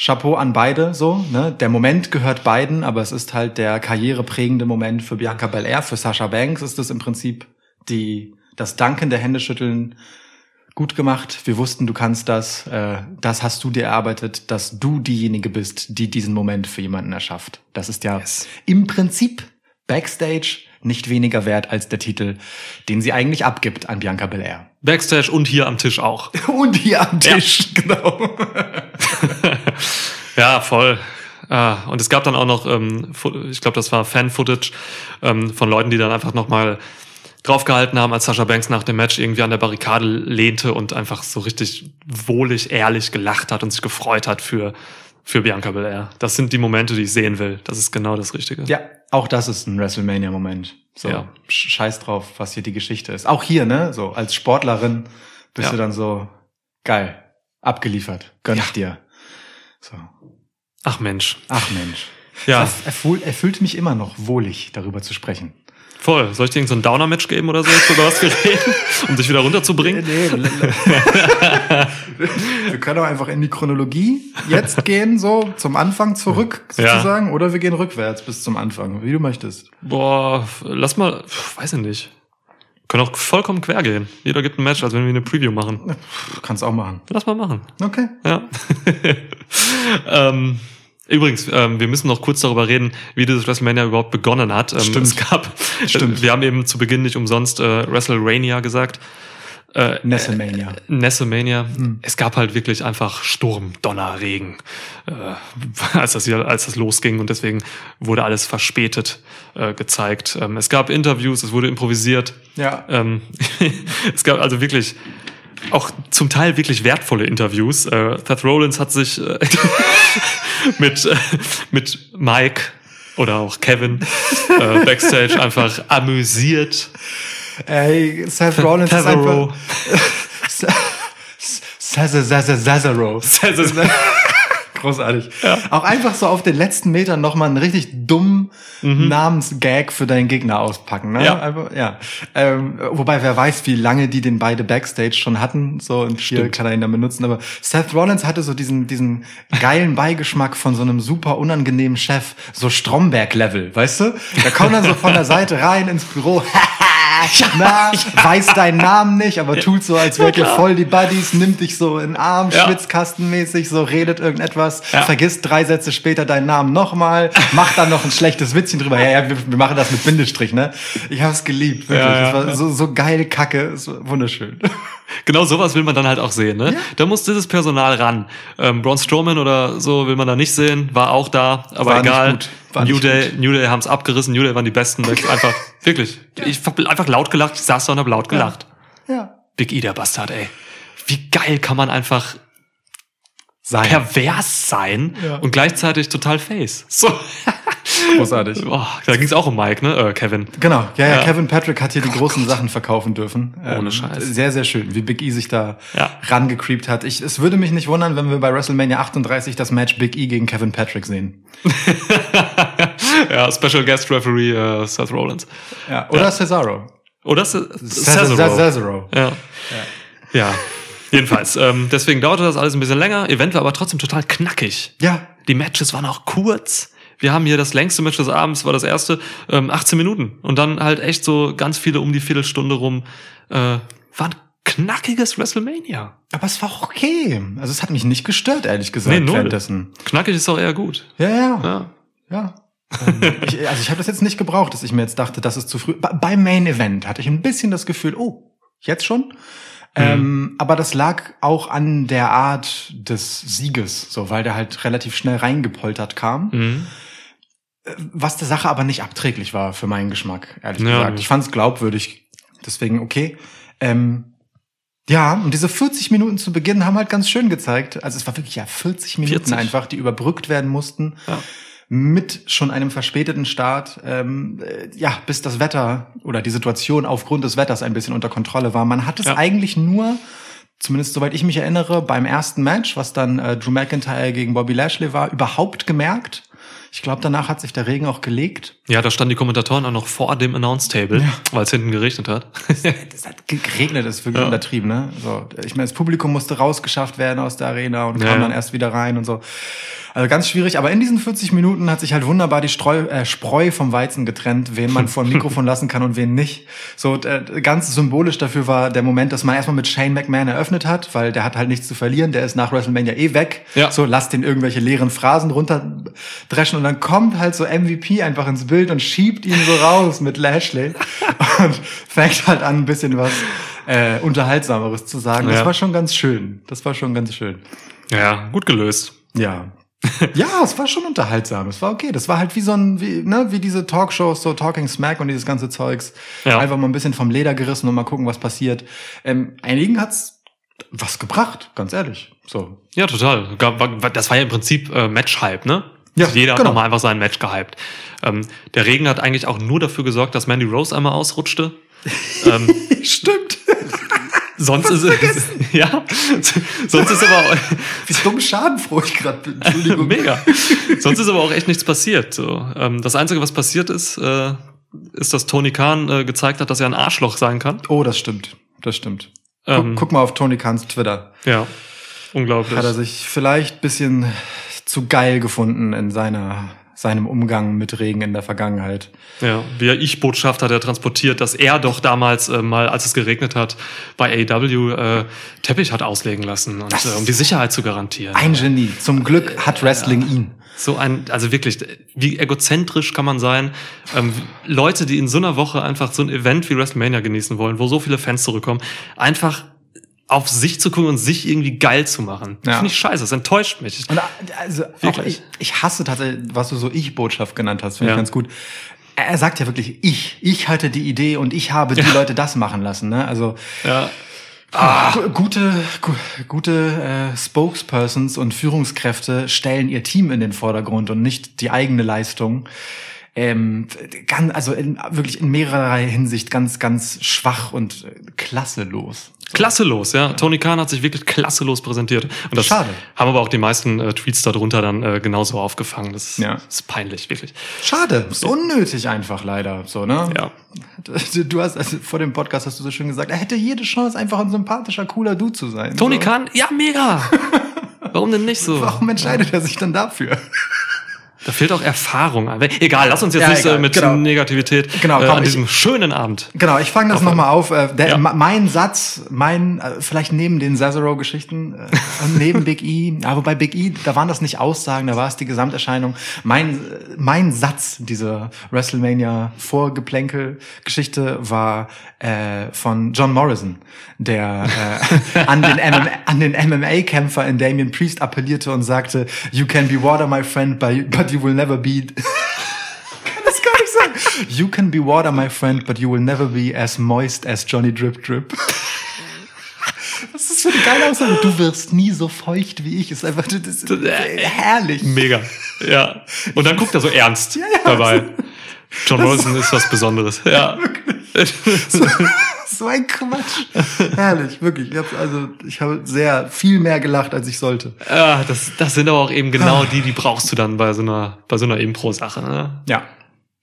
Chapeau an beide, so, ne? Der Moment gehört beiden, aber es ist halt der karriereprägende Moment für Bianca Belair. Für Sasha Banks ist es im Prinzip die, das dankende Händeschütteln gut gemacht. Wir wussten, du kannst das. Äh, das hast du dir erarbeitet, dass du diejenige bist, die diesen Moment für jemanden erschafft. Das ist ja Yes. im Prinzip Backstage nicht weniger wert als der Titel, den sie eigentlich abgibt an Bianca Belair. Backstage und hier am Tisch auch. Und hier am Tisch, genau. Ja, voll. Ah, und es gab dann auch noch, ähm, ich glaube, das war Fan-Footage ähm, von Leuten, die dann einfach nochmal draufgehalten haben, als Sascha Banks nach dem Match irgendwie an der Barrikade lehnte und einfach so richtig wohlig, ehrlich gelacht hat und sich gefreut hat für, für Bianca Belair. Das sind die Momente, die ich sehen will. Das ist genau das Richtige. Ja, auch das ist ein WrestleMania-Moment. So, Ja. sch- scheiß drauf, was hier die Geschichte ist. Auch hier, ne, so als Sportlerin bist Ja. du dann so geil, abgeliefert, gönn ich dir. So. Ach Mensch. Ach Mensch. Ja, Das erfüllt, erfüllt mich immer noch wohlig, darüber zu sprechen. Voll. Soll ich dir irgend so ein Downer-Match geben oder so, über was wir reden, um dich wieder runterzubringen? Nee, wir können auch einfach in die Chronologie jetzt gehen, so zum Anfang zurück Ja. sozusagen, oder wir gehen rückwärts bis zum Anfang, wie du möchtest. Boah, lass mal, weiß ich nicht. Können auch vollkommen quer gehen. Jeder gibt ein Match, als wenn wir eine Preview machen. Kannst auch machen. Lass mal machen. Okay. Ja. ähm, übrigens, ähm, wir müssen noch kurz darüber reden, wie dieses WrestleMania überhaupt begonnen hat. Ähm, Stimmt. Es gab, Stimmt. Äh, wir haben eben zu Beginn nicht umsonst äh, WrestleRania gesagt. Äh, Nessemania. Nessemania. Hm. Es gab halt wirklich einfach Sturm, Donner, Regen, äh, als, das hier, als das losging und deswegen wurde alles verspätet äh, gezeigt. Ähm, es gab Interviews, es wurde improvisiert. Ja. Ähm, es gab also wirklich auch zum Teil wirklich wertvolle Interviews. Äh, Seth Rollins hat sich äh, mit, äh, mit Mike oder auch Kevin äh, backstage einfach amüsiert. Ey, Seth Rollins ist Favreau. einfach... Cesar, Cesar, Cesaro. Großartig. Auch einfach so auf den letzten Metern nochmal einen richtig dummen Namensgag für deinen Gegner auspacken. Ne? Mhm. Ja. Einfach, ja. Ähm, wobei, wer weiß, wie lange die den beide Backstage schon hatten. So, und hier Stimmt. kann er ihn dann benutzen. Aber Seth Rollins hatte so diesen, diesen geilen Beigeschmack von so einem super unangenehmen Chef. So Stromberg-Level, weißt du? Da kommt dann so von der Seite rein ins Büro. Na, weiß deinen Namen nicht, aber tut so, als wärt ihr voll die Buddies, nimmt dich so in den Arm, Ja. schwitzkastenmäßig, so redet irgendetwas, Ja. vergisst drei Sätze später deinen Namen nochmal, macht dann noch ein schlechtes Witzchen drüber. Ja, ja, wir, wir machen das mit Bindestrich, ne? Ich habe es geliebt, wirklich. Ja, ja, das war so, so geil Kacke, es war wunderschön. Genau sowas will man dann halt auch sehen. Ne? Ja. Da muss dieses Personal ran. Ähm, Braun Strowman oder so will man da nicht sehen, war auch da, aber War egal. gut. New Day, New Day haben es abgerissen, New Day waren die Besten. Einfach, wirklich. Ich hab einfach laut gelacht, ich saß da und hab laut gelacht. Ja. Big E, der Bastard, ey. Wie geil kann man einfach Sein. pervers sein Ja. und gleichzeitig total face. So. Großartig. Oh, da ging's auch um Mike, ne? Äh, Kevin. Genau, ja, ja, Ja. Kevin Patrick hat hier die großen Sachen verkaufen dürfen. Ähm, Ohne Scheiß. Sehr, sehr schön, wie Big E sich da Ja. rangecreept hat. Ich, es würde mich nicht wundern, wenn wir bei WrestleMania 38 das Match Big E gegen Kevin Patrick sehen. ja, Special Guest Referee äh, Seth Rollins. Ja, oder Cesaro. Oder Ce- Cesaro. Cesaro. Cesaro. Ja. Ja. Jedenfalls, ähm, deswegen dauerte das alles ein bisschen länger. Event war aber trotzdem total knackig. Ja, Die Matches waren auch kurz. Wir haben hier das längste Match des Abends, war das erste, ähm, 18 Minuten. Und dann halt echt so ganz viele um die Viertelstunde rum. Äh, war ein knackiges WrestleMania. aber es war auch okay. Also es hat mich nicht gestört, ehrlich gesagt, Nee, null. währenddessen. Knackig ist auch eher gut. Ja, ja, Ja. ja. Ähm, ich, also ich habe das jetzt nicht gebraucht, dass ich mir jetzt dachte, das ist zu früh. Be- Beim Main Event hatte ich ein bisschen das Gefühl, oh, jetzt schon? Ähm, aber das lag auch an der Art des Sieges, so weil der halt relativ schnell reingepoltert kam. Mhm. Was der Sache aber nicht abträglich war für meinen Geschmack, ehrlich Ja. gesagt. Ich fand es glaubwürdig Deswegen okay. Ähm, ja, und diese 40 Minuten zu Beginn haben halt ganz schön gezeigt. Also es war wirklich ja 40 Minuten 40. einfach, die überbrückt werden mussten. Ja. Mit schon einem verspäteten Start, ähm, äh, ja, bis das Wetter oder die Situation aufgrund des Wetters ein bisschen unter Kontrolle war. Man hat es Ja. eigentlich nur, zumindest soweit ich mich erinnere, beim ersten Match, was dann äh, Drew McIntyre gegen Bobby Lashley war, überhaupt gemerkt. Ich glaube, danach hat sich der Regen auch gelegt. Ja, da standen die Kommentatoren auch noch vor dem Announce-Table, weil es hinten geregnet hat. Es hat geregnet, das ist wirklich Ja. untertrieben, ne? So, ich meine, das Publikum musste rausgeschafft werden aus der Arena und Ja, kam ja. dann erst wieder rein und so. Also ganz schwierig, aber in diesen 40 Minuten hat sich halt wunderbar die Streu, äh, Spreu vom Weizen getrennt, wen man vor ein Mikrofon lassen kann und wen nicht. So äh, ganz symbolisch dafür war der Moment, dass man erstmal mit Shane McMahon eröffnet hat, weil der hat halt nichts zu verlieren, der ist nach WrestleMania eh weg. Ja. So, lass den irgendwelche leeren Phrasen runterdreschen und dann kommt halt so MVP einfach ins Bild und schiebt ihn so raus mit Lashley und fängt halt an, ein bisschen was äh, Unterhaltsameres zu sagen. Das Ja. war schon ganz schön. Das war schon ganz schön. Ja, gut gelöst. Ja. ja, es war schon unterhaltsam. Es war okay. Das war halt wie so ein, wie, ne, wie diese Talkshows, so Talking Smack und dieses ganze Zeugs. Ja. Einfach mal ein bisschen vom Leder gerissen und mal gucken, was passiert. Ähm, einigen hat's was gebracht, ganz ehrlich. So. Ja, total. Das war ja im Prinzip äh, Match-Hype, ne? Ja, Jeder hat genau. nochmal einfach sein Match gehypt. Ähm, der Regen hat eigentlich auch nur dafür gesorgt, dass Mandy Rose einmal ausrutschte. ähm, Stimmt. sonst ist es, ja, sonst ist aber auch, Wie dumm schadenfroh ich gerade bin. Entschuldigung. mega. Sonst ist aber auch echt nichts passiert. So. Ähm, das Einzige, was passiert ist, äh, ist, dass Tony Khan äh, gezeigt hat, dass er ein Arschloch sein kann. Oh, das stimmt. Das stimmt. Guck, Ähm, guck mal auf Tony Kahns Twitter. Ja, unglaublich. Hat er sich vielleicht bisschen zu geil gefunden in seiner, seinem Umgang mit Regen in der Vergangenheit. Ja, via Ich-Botschaft hat er transportiert, dass er doch damals äh, mal, als es geregnet hat, bei AEW äh, Teppich hat auslegen lassen, und, äh, um die Sicherheit zu garantieren. Ein Genie. Zum Glück hat Wrestling ihn. So ein, also wirklich, wie egozentrisch kann man sein? Ähm, Leute, die in so einer Woche einfach so ein Event wie WrestleMania genießen wollen, wo so viele Fans zurückkommen, einfach auf sich zu gucken und sich irgendwie geil zu machen. Das Ja. finde ich scheiße, das enttäuscht mich. Und also auch Wirklich. ich, ich hasse tatsächlich, was du so Ich-Botschaft genannt hast, finde Ja. ich ganz gut. Er sagt ja wirklich, ich, ich hatte die Idee und ich habe die Ja. Leute das machen lassen. Ne? Also Ja. gu- gute, gu gute äh, Spokespersons und Führungskräfte stellen ihr Team in den Vordergrund und nicht die eigene Leistung. Ähm, ganz, also in, wirklich in mehrerer Hinsicht ganz, ganz schwach und äh, klasselos. Klasselos, ja. Tony Khan hat sich wirklich klasselos präsentiert. Und das Schade. haben aber auch die meisten äh, Tweets darunter dann äh, genauso aufgefangen. Das ist, Ja. ist peinlich, wirklich. Schade, ist unnötig einfach leider, so ne? Ja. Du hast also vor dem Podcast hast du so schön gesagt, er hätte jede Chance, einfach ein sympathischer, cooler Dude zu sein. Tony so. Khan, ja, mega. Warum denn nicht so? Warum entscheidet er sich dann dafür? Da fehlt auch Erfahrung. an. Egal, lass uns jetzt Ja, nicht egal, äh, mit genau. Negativität Genau, äh, komm, an ich- diesem schönen Abend. Genau, ich fange das Auf- nochmal auf. Äh, der, Ja. Mein Satz, mein, äh, vielleicht neben den Cesaro-Geschichten äh, neben Big E, ja, wobei Big E, da waren das nicht Aussagen, da war es die Gesamterscheinung. Mein, äh, mein Satz dieser WrestleMania-Vorgeplänkel-Geschichte war äh, von John Morrison, der äh, an den, MMA an den MMA-Kämpfer in Damien Priest appellierte und sagte, You can be water, my friend, but but you will never be kann das gar nicht sagen. You can be water, my friend, but you will never be as moist as Johnny Drip Drip. Was ist das für eine geile Aussage? Du wirst nie so feucht wie ich. Ist einfach das ist herrlich. Mega. Ja. Und dann guckt er so ernst ja. dabei. John Morrison ist was Besonderes. Ja. So ein Quatsch. herrlich, wirklich. Ich hab, also ich habe sehr viel mehr gelacht, als ich sollte. ja das, das sind aber auch eben genau die, die brauchst du dann bei so einer, bei so einer Impro-Sache. Ne? Ja.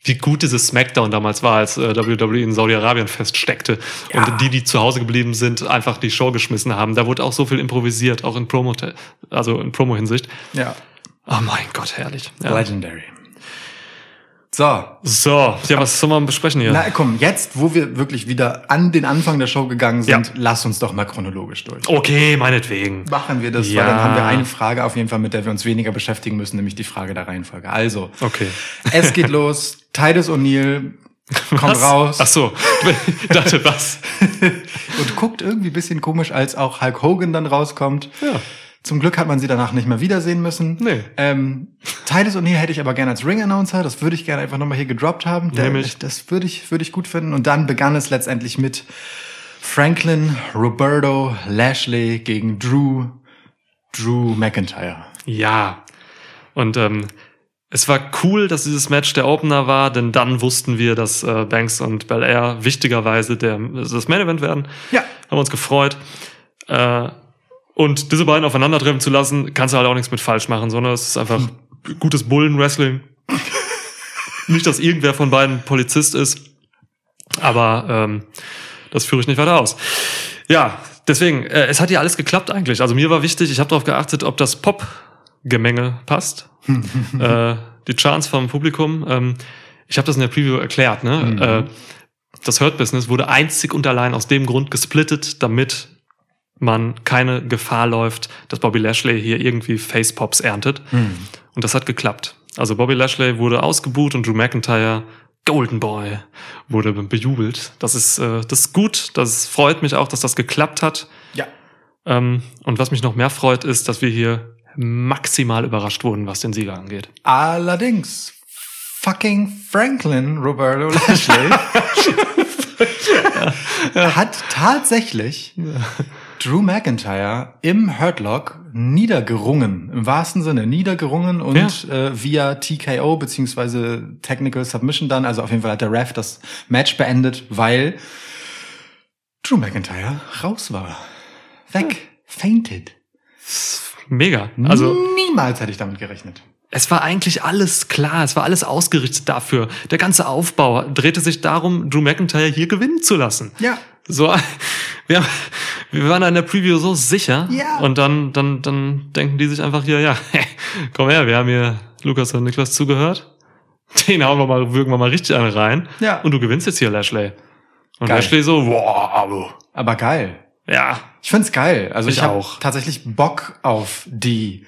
Wie gut dieses Smackdown damals war, als äh, WWE in Saudi-Arabien feststeckte Ja. und die, die zu Hause geblieben sind, einfach die Show geschmissen haben. Da wurde auch so viel improvisiert, auch in Promo, also in Promo-Hinsicht. Ja. Oh mein Gott, herrlich. Ja. Legendary. So, So, ja, was soll man besprechen hier? na komm, jetzt, wo wir wirklich wieder an den Anfang der Show gegangen sind, Ja. lass uns doch mal chronologisch durch. Okay, meinetwegen. Machen wir das, Ja. weil dann haben wir eine Frage auf jeden Fall, mit der wir uns weniger beschäftigen müssen, nämlich die Frage der Reihenfolge. Also, Okay. es geht los. Titus O'Neill kommt Was? raus Ach so, ich dachte was? und guckt irgendwie ein bisschen komisch, als auch Hulk Hogan dann rauskommt. Ja. Zum Glück hat man sie danach nicht mehr wiedersehen müssen. Nee. Ähm, Titus O'Neill hätte ich aber gerne als Ring-Announcer. Das würde ich gerne einfach nochmal hier gedroppt haben. Der, Nämlich? Das würde ich, würde ich gut finden. Und dann begann es letztendlich mit Franklin, Roberto, Lashley gegen Drew, Drew McIntyre. Ja. Und ähm, es war cool, dass dieses Match der Opener war, denn dann wussten wir, dass äh, Banks und Belair wichtigerweise der, das Main Event werden. Ja. Haben uns gefreut. Äh, und diese beiden aufeinandertreffen zu lassen, kannst du halt auch nichts mit falsch machen, sondern es ist einfach gutes Bullen-Wrestling. nicht, dass irgendwer von beiden Polizist ist, aber ähm, das führe ich nicht weiter aus. Ja, deswegen, äh, es hat ja alles geklappt eigentlich. Also mir war wichtig, ich habe darauf geachtet, ob das Pop-Gemenge passt. äh, die Chance vom Publikum. Ähm, ich habe das in der Preview erklärt. Ne? Äh, das Hurt Business wurde einzig und allein aus dem Grund gesplittet, damit man keine Gefahr läuft, dass Bobby Lashley hier irgendwie Facepops erntet. Und das hat geklappt. Also Bobby Lashley wurde ausgebuht und Drew McIntyre, Golden Boy, wurde bejubelt. Das ist, äh, das ist gut. Das freut mich auch, dass das geklappt hat. Ja. Ähm, und was mich noch mehr freut, ist, dass wir hier maximal überrascht wurden, was den Sieger angeht. Allerdings, fucking Franklin Roberto Lashley hat tatsächlich Drew McIntyre im Hurtlock niedergerungen, im wahrsten Sinne niedergerungen und äh, via TKO beziehungsweise Technical Submission dann, also auf jeden Fall hat der Ref das Match beendet, weil Drew McIntyre raus war. Weg. Fainted. Mega. Also Niemals hätte ich damit gerechnet. es war eigentlich alles klar, es war alles ausgerichtet dafür. Der ganze Aufbau drehte sich darum, Drew McIntyre hier gewinnen zu lassen. Ja. So, wir, wir waren da in der Preview so sicher. Ja. Und dann, dann, dann denken die sich einfach hier, ja, komm her, wir haben hier Lukas und Niklas zugehört. Den hauen wir mal, würgen wir mal richtig einen rein. Ja. Und du gewinnst jetzt hier, Lashley. Und Geil. Lashley so, wow, Aber geil. ja, Ich find's geil. Also ich, Ich hab auch. tatsächlich Bock auf die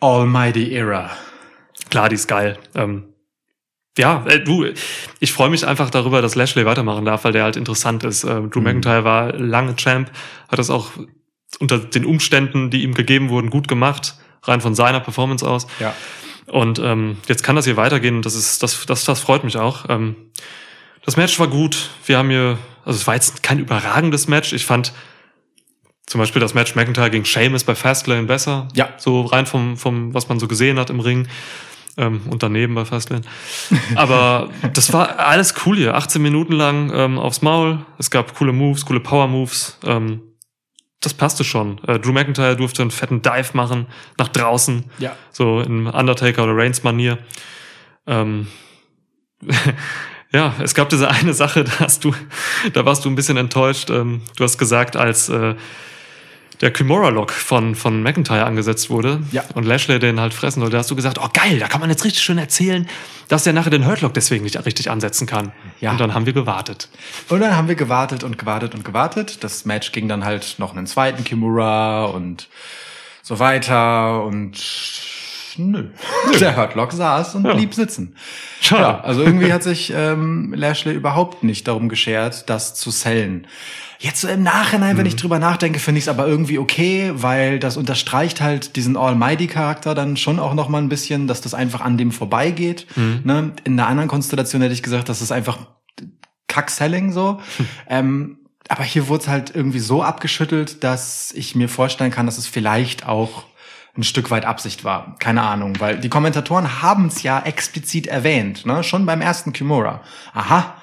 Almighty Era. klar, die ist geil. Ähm, ja, äh, du, ich freue mich einfach darüber, dass Lashley weitermachen darf, weil der halt interessant ist. Äh, Drew McIntyre war lange Champ, hat das auch unter den Umständen, die ihm gegeben wurden, gut gemacht, rein von seiner Performance aus. Ja. Und ähm, jetzt kann das hier weitergehen das ist, das, das, das freut mich auch. Ähm, das Match war gut. Wir haben hier, also es war jetzt kein überragendes Match. Ich fand zum Beispiel das Match McIntyre gegen Sheamus bei Fastlane besser. Ja. So rein vom, vom, was man so gesehen hat im Ring. Ähm, und daneben bei Fastlane. Aber das war alles cool hier. 18 Minuten lang ähm, aufs Maul. Es gab coole Moves, coole Power-Moves. Ähm, das passte schon. Äh, Drew McIntyre durfte einen fetten Dive machen nach draußen. Ja. So in Undertaker oder Reigns-Manier. Ähm, ja, es gab diese eine Sache, da hast du, da warst du ein bisschen enttäuscht. Ähm, du hast gesagt, als äh, der Kimura-Lock von, von McIntyre angesetzt wurde Ja. und Lashley den halt fressen sollte, hast du gesagt, oh geil, da kann man jetzt richtig schön erzählen, dass der nachher den Hurtlock deswegen nicht richtig ansetzen kann. Ja. Und dann haben wir gewartet. Und dann haben wir gewartet und gewartet und gewartet. Das Match ging dann halt noch einen zweiten Kimura und so weiter und nö. Der Hurtlock saß und Ja. blieb sitzen. Schade. Ja, also irgendwie hat sich ähm, Lashley überhaupt nicht darum geschert, das zu sellen. Jetzt so im Nachhinein, wenn ich drüber nachdenke, finde ich es aber irgendwie okay, weil das unterstreicht halt diesen Almighty-Charakter dann schon auch noch mal ein bisschen, dass das einfach an dem vorbeigeht. Ne? In einer anderen Konstellation hätte ich gesagt, das ist einfach Kack-Selling so. ähm, aber hier wurde es halt irgendwie so abgeschüttelt, dass ich mir vorstellen kann, dass es vielleicht auch ein Stück weit Absicht war. Keine Ahnung, weil die Kommentatoren haben es ja explizit erwähnt, ne? schon beim ersten Kimura. Aha,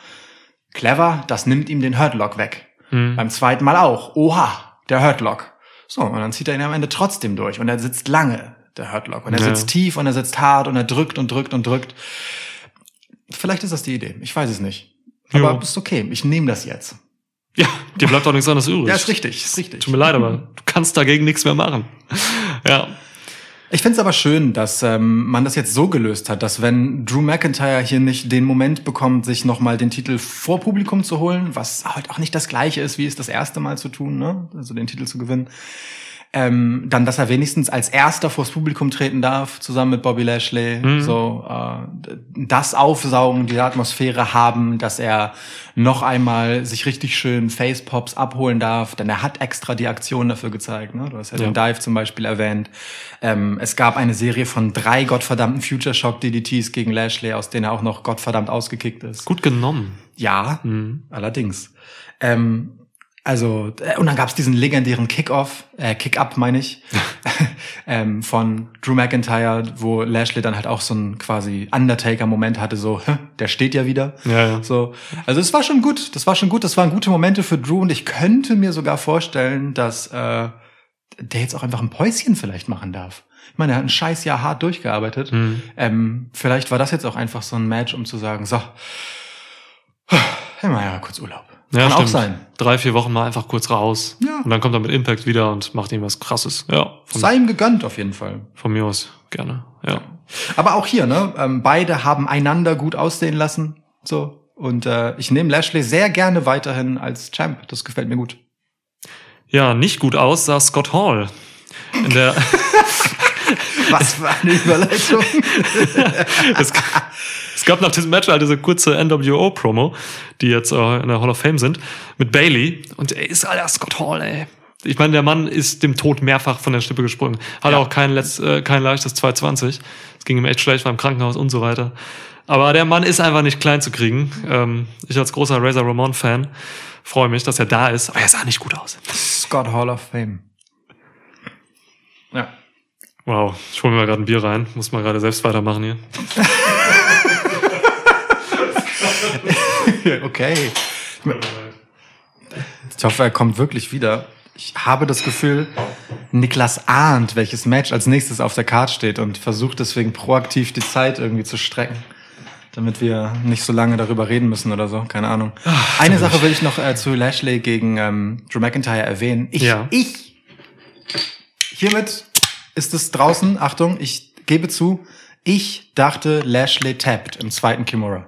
clever, das nimmt ihm den Hurtlock weg. Beim zweiten Mal auch. Oha, der Hurtlock. So, und dann zieht er ihn am Ende trotzdem durch. Und er sitzt lange, der Hurtlock. Und er Ja. sitzt tief und er sitzt hart und er drückt und drückt und drückt. Vielleicht ist das die Idee. Ich weiß es nicht. Aber Jo. ist okay. Ich nehme das jetzt. Ja, dir bleibt auch nichts anderes übrig. Ja, ist richtig, ist richtig. Tut mir leid, aber du kannst dagegen nichts mehr machen. Ja. Ich finde es aber schön, dass ähm, man das jetzt so gelöst hat, dass wenn Drew McIntyre hier nicht den Moment bekommt, sich nochmal den Titel vor Publikum zu holen, was halt auch nicht das gleiche ist, wie es das erste Mal zu tun, ne? also den Titel zu gewinnen, Ähm, dann, dass er wenigstens als erster vors Publikum treten darf, zusammen mit Bobby Lashley. Mhm. So äh, das Aufsaugen, die Atmosphäre haben, dass er noch einmal sich richtig schön Facepops abholen darf, denn er hat extra die Aktion dafür gezeigt. Ne? Du hast ja, Ja. den Dive zum Beispiel erwähnt. Ähm, es gab eine Serie von drei gottverdammten Future Shock DDTs gegen Lashley, aus denen er auch noch gottverdammt ausgekickt ist. Gut genommen. Ja, Mhm. allerdings. Ähm, also, äh, und dann gab's diesen legendären Kick-Off, äh, Kick-Up meine ich, ähm, von Drew McIntyre, wo Lashley dann halt auch so einen quasi Undertaker-Moment hatte, so, "Hä, der steht ja wieder. Ja, ja. So, also es war schon gut, das war schon gut, das waren gute Momente für Drew und ich könnte mir sogar vorstellen, dass äh, der jetzt auch einfach ein Päuschen vielleicht machen darf. Ich meine, er hat ein scheiß Jahr hart durchgearbeitet. Mhm. Ähm, vielleicht war das jetzt auch einfach so ein Match, um zu sagen, so, hey mal ja kurz Urlaub. Ja, Kann auch stimmt. sein. Drei, vier Wochen mal einfach kurz raus. Ja. Und dann kommt er mit Impact wieder und macht irgendwas krasses. Ja, Sei ihm gegönnt auf jeden Fall. von mir aus gerne. Ja. Aber auch hier, ne? Ähm, beide haben einander gut aussehen lassen. So. Und äh, ich nehme Lashley sehr gerne weiterhin als Champ. Das gefällt mir gut. Ja, nicht gut aus sah Scott Hall. In der, Was war eine Überleitung? es, gab nach diesem Match halt diese kurze NWO-Promo, die jetzt äh, in der Hall of Fame sind, mit Bailey. Und er ist alter Scott Hall, ey. Ich meine, der Mann ist dem Tod mehrfach von der Stippe gesprungen. Hat Ja. auch kein, letzt, äh, kein leichtes 220. Es ging ihm echt schlecht, war im Krankenhaus und so weiter. Aber der Mann ist einfach nicht klein zu kriegen. Ähm, ich als großer Razor Ramon-Fan freue mich, dass er da ist. Aber er sah nicht gut aus. Scott Hall of Fame. Ja. Wow, ich hole mir mal gerade ein Bier rein. Muss mal gerade selbst weitermachen hier. Okay. Ich hoffe, er kommt wirklich wieder. Ich habe das Gefühl, Niklas ahnt, welches Match als nächstes auf der Card steht und versucht deswegen proaktiv die Zeit irgendwie zu strecken, damit wir nicht so lange darüber reden müssen oder so. Keine Ahnung. Eine Sache will ich noch äh, zu Lashley gegen ähm, Drew McIntyre erwähnen. Ich, Ja. ich, hiermit ist es draußen. Achtung, ich gebe zu, ich dachte Lashley tapped im zweiten Kimura.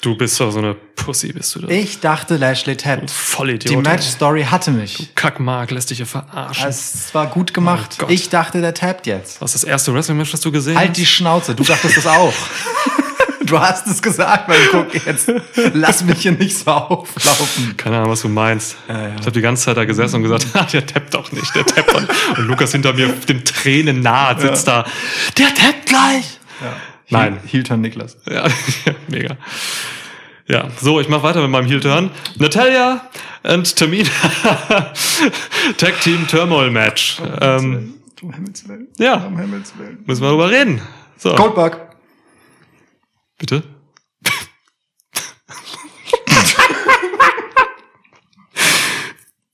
Du bist doch so eine Pussy, bist du da. Ich dachte Lashley tapped. Vollidiot. Die ey. Match-Story hatte mich. Kackmark lässt dich hier verarschen. Es war gut gemacht. Oh ich dachte, der tappt jetzt. Was ist das erste Wrestling-Match, das du gesehen Halt hast? die Schnauze, du dachtest es auch. du hast es gesagt, weil guck jetzt, lass mich hier nicht so auflaufen. Keine Ahnung, was du meinst. Ja, ja. Ich habe die ganze Zeit da gesessen und gesagt, ah, der tappt doch nicht, der tappt. Und Lukas hinter mir, dem Tränen nahe, sitzt da. Der tappt gleich. Nein. Hilton Niklas. Ja, mega. Ja, so, ich mache weiter mit meinem Heel-Turn. Natalia und Tamina. Tag Team Turmoil Match. Ähm, Um Himmels Willen. ja, Um Himmels Willen. müssen wir darüber reden. So, Goldberg. bitte.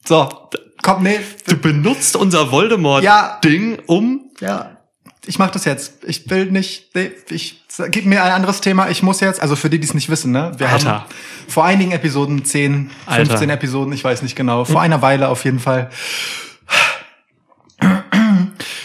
So, komm, nee. Du benutzt unser Ja. Voldemort-Ding, um Ja, ich mach das jetzt. Ich will nicht, nee, ich, gib mir ein anderes Thema. Ich muss jetzt, also für die, die es nicht wissen, ne? Wir Alter. haben vor einigen Episoden, 10, 15 Alter. Episoden, ich weiß nicht genau, vor einer Weile auf jeden Fall,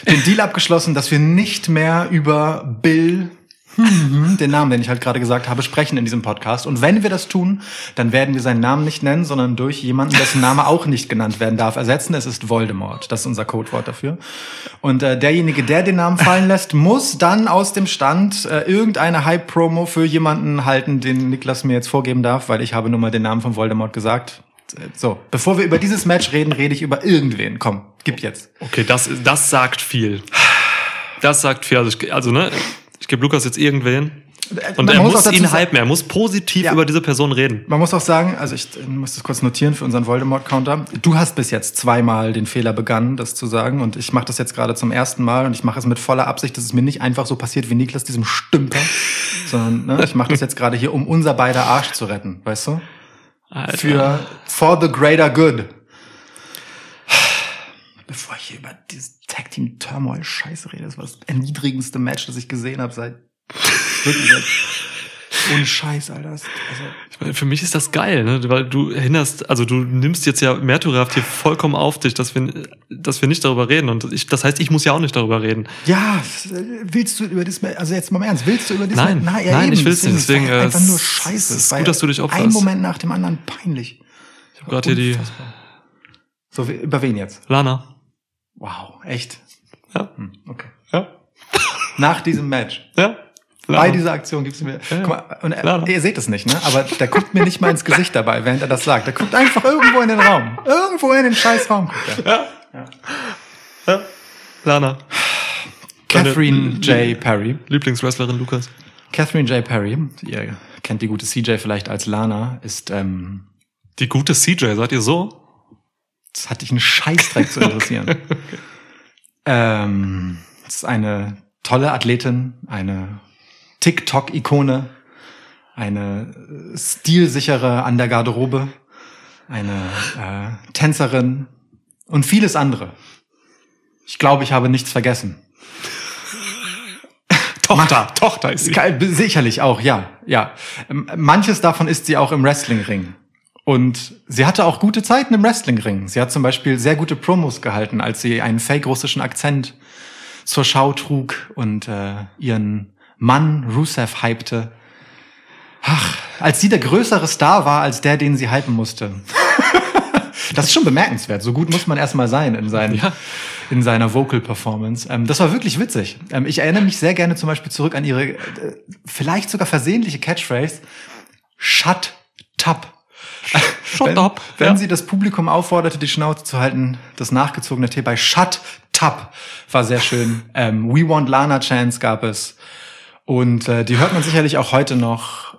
den Deal abgeschlossen, dass wir nicht mehr über Bill, den Namen, den ich halt gerade gesagt habe, sprechen in diesem Podcast. Und wenn wir das tun, dann werden wir seinen Namen nicht nennen, sondern durch jemanden, dessen Name auch nicht genannt werden darf, ersetzen. Es ist Voldemort. Das ist unser Codewort dafür. Und äh, derjenige, der den Namen fallen lässt, muss dann aus dem Stand äh, irgendeine Hype-Promo für jemanden halten, den Niklas mir jetzt vorgeben darf, weil ich habe nur mal den Namen von Voldemort gesagt. So, bevor wir über dieses Match reden, rede ich über irgendwen. Komm, gib jetzt. Okay, das, das sagt viel. Das sagt viel. Also, also ne, ich gebe Lukas jetzt irgendwen. Und Man er muss muss, ihn hypen. Er muss positiv Ja. über diese Person reden. Man muss auch sagen, also ich äh, muss das kurz notieren für unseren Voldemort-Counter. Du hast bis jetzt zweimal den Fehler begangen, das zu sagen. Und ich mache das jetzt gerade zum ersten Mal und ich mache es mit voller Absicht, dass es mir nicht einfach so passiert wie Niklas, diesem Stümper. sondern ne, ich mache das jetzt gerade hier, um unser beider Arsch zu retten, weißt du? Alter. Für for the greater good. Bevor ich hier über dieses Tag Team Turmoil Scheiße rede, das war das erniedrigendste Match, das ich gesehen habe seit wirklich seit, ohne Scheiß, Alter. Also, Ich meine, Für mich ist das geil, ne? weil du erinnerst, also du nimmst jetzt ja märtyrerhaft hier vollkommen auf dich, dass wir, dass wir nicht darüber reden. Und ich, das heißt, ich muss ja auch nicht darüber reden. Ja, willst du über das, also jetzt mal im Ernst, willst du über das? Nein, Na, ja, nein, eben, ich will's nicht, deswegen, es äh, einfach es- nur es Scheiße. ist Es war gut, dass du dich Ein opferst. Moment nach dem anderen peinlich. Ich habe gerade hier die. So, über wen jetzt? Lana. Wow, echt? Ja. Hm, okay. Ja. Nach diesem Match. Ja. Bei dieser Aktion gibt's mir. Ja, ja. Guck mal, und er, Klar. ihr seht es nicht, ne? Aber der guckt mir nicht mal ins Gesicht dabei, während er das sagt. Der guckt einfach irgendwo in den Raum. Irgendwo in den scheiß Raum guckt er. ja. Lana. Deine Catherine J. Perry. Lieblingswrestlerin Lukas. Catherine J. Perry, ihr kennt die gute CJ vielleicht als Lana, ist, ähm, Die gute CJ, seid ihr so? Das hat dich einen Scheißdreck zu interessieren. ähm, ist eine tolle Athletin, eine TikTok-Ikone, eine äh, stilsichere an der Garderobe, eine äh, Tänzerin und vieles andere. Ich glaube, ich habe nichts vergessen. Tochter. Tochter ist sie. Sicherlich auch, ja, ja. Manches davon ist sie auch im Wrestlingring. Und sie hatte auch gute Zeiten im Wrestlingring. Sie hat zum Beispiel sehr gute Promos gehalten, als sie einen fake-russischen Akzent zur Schau trug und äh, ihren Mann Rusev hypte. Ach, als sie der größere Star war als der, den sie hypen musste. das ist schon bemerkenswert. So gut muss man erstmal sein in, seinen, Ja. in seiner Vocal Performance. Ähm, das war wirklich witzig. Ähm, ich erinnere mich sehr gerne zum Beispiel zurück an ihre äh, vielleicht sogar versehentliche Catchphrase. Shut up. Shut wenn, up, Wenn ja. sie das Publikum aufforderte, die Schnauze zu halten, das nachgezogene T bei Shut Tap war sehr schön. Ähm, We Want Lana Chance gab es. Und äh, die hört man sicherlich auch heute noch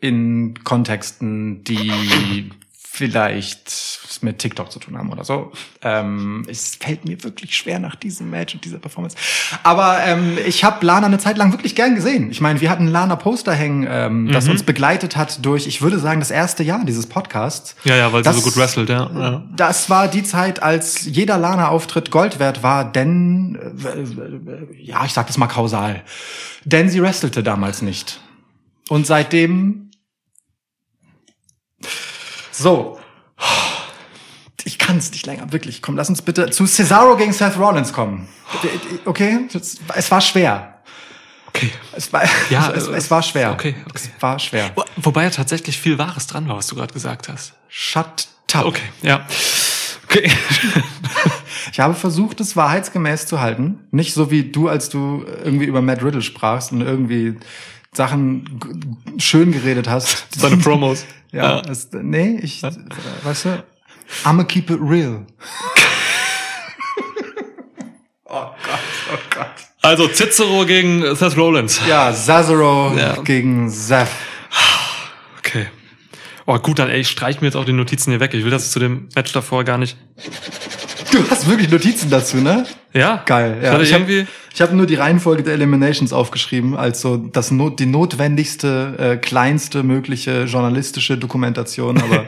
in Kontexten, die vielleicht mit TikTok zu tun haben oder so. Ähm, es fällt mir wirklich schwer nach diesem Match und dieser Performance. Aber ähm, ich habe Lana eine Zeit lang wirklich gern gesehen. Ich meine, wir hatten Lana Poster hängen, ähm, das uns begleitet hat durch, ich würde sagen, das erste Jahr dieses Podcasts. Ja, ja, weil Das- sie so gut wrestelt, ja. ja. Das war die Zeit, als jeder Lana-Auftritt Gold wert war, denn, äh, äh, ja, ich sag das mal kausal, denn sie wrestelte damals nicht. Und seitdem, so, ich kann es nicht länger, wirklich. Komm, lass uns bitte zu Cesaro gegen Seth Rollins kommen. Okay, es war schwer. Okay. Es war, Ja, es, äh, es war schwer. okay, okay. Es war schwer. Wo- Wobei ja tatsächlich viel Wahres dran war, was du gerade gesagt hast. Shut up. Okay, ja. Okay. Ich habe versucht, es wahrheitsgemäß zu halten. Nicht so wie du, als du irgendwie über Matt Riddle sprachst und irgendwie Sachen schön geredet hast. Seine Promos. ja, Ja. Es, nee, ich, äh, weißt du, I'ma keep it real. oh Gott, oh Gott. Also Cicero gegen Seth Rollins. Ja, Cesaro Ja. gegen Seth. Okay. Oh gut, dann ey, ich streich mir jetzt auch die Notizen hier weg. Ich will das zu dem Match davor gar nicht. Du hast wirklich Notizen dazu, ne? Ja. Geil. Ich Ja. hatte Ich habe irgendwie. hab nur die Reihenfolge der Eliminations aufgeschrieben, als so das not, die notwendigste, äh, kleinste mögliche journalistische Dokumentation, aber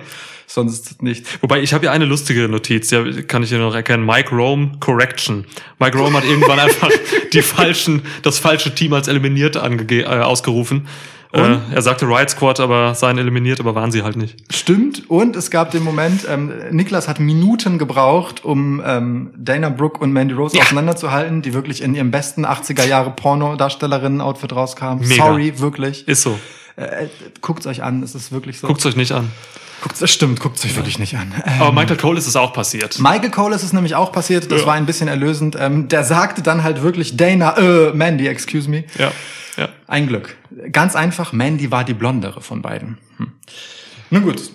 sonst nichts. Wobei, ich habe ja eine lustige Notiz, ja, kann ich hier noch erkennen. Mike Rome Correction. Mike Rome hat irgendwann einfach die falschen, das falsche Team als eliminiert angege äh, ausgerufen. Äh, er sagte Riot Squad, aber seien eliminiert, aber waren sie halt nicht. Stimmt. Und es gab den Moment, ähm, Niklas hat Minuten gebraucht, um ähm, Dana Brooke und Mandy Rose Ja. auseinanderzuhalten, die wirklich in ihrem besten 80er Jahre Porno-Darstellerinnen-Outfit rauskamen. Mega. Sorry, wirklich. Ist so. Äh, guckt's euch an, es ist wirklich so. Guckt's euch nicht an. Guckt's, das stimmt, guckt's euch wirklich nicht an. Äh, Aber Michael Cole ist es auch passiert. Michael Cole ist es nämlich auch passiert, das Ja. war ein bisschen erlösend. Ähm, der sagte dann halt wirklich Dana, äh, Mandy, excuse me. Ja. Ja. Ein Glück. Ganz einfach, Mandy war die blondere von beiden. Hm. Nun gut.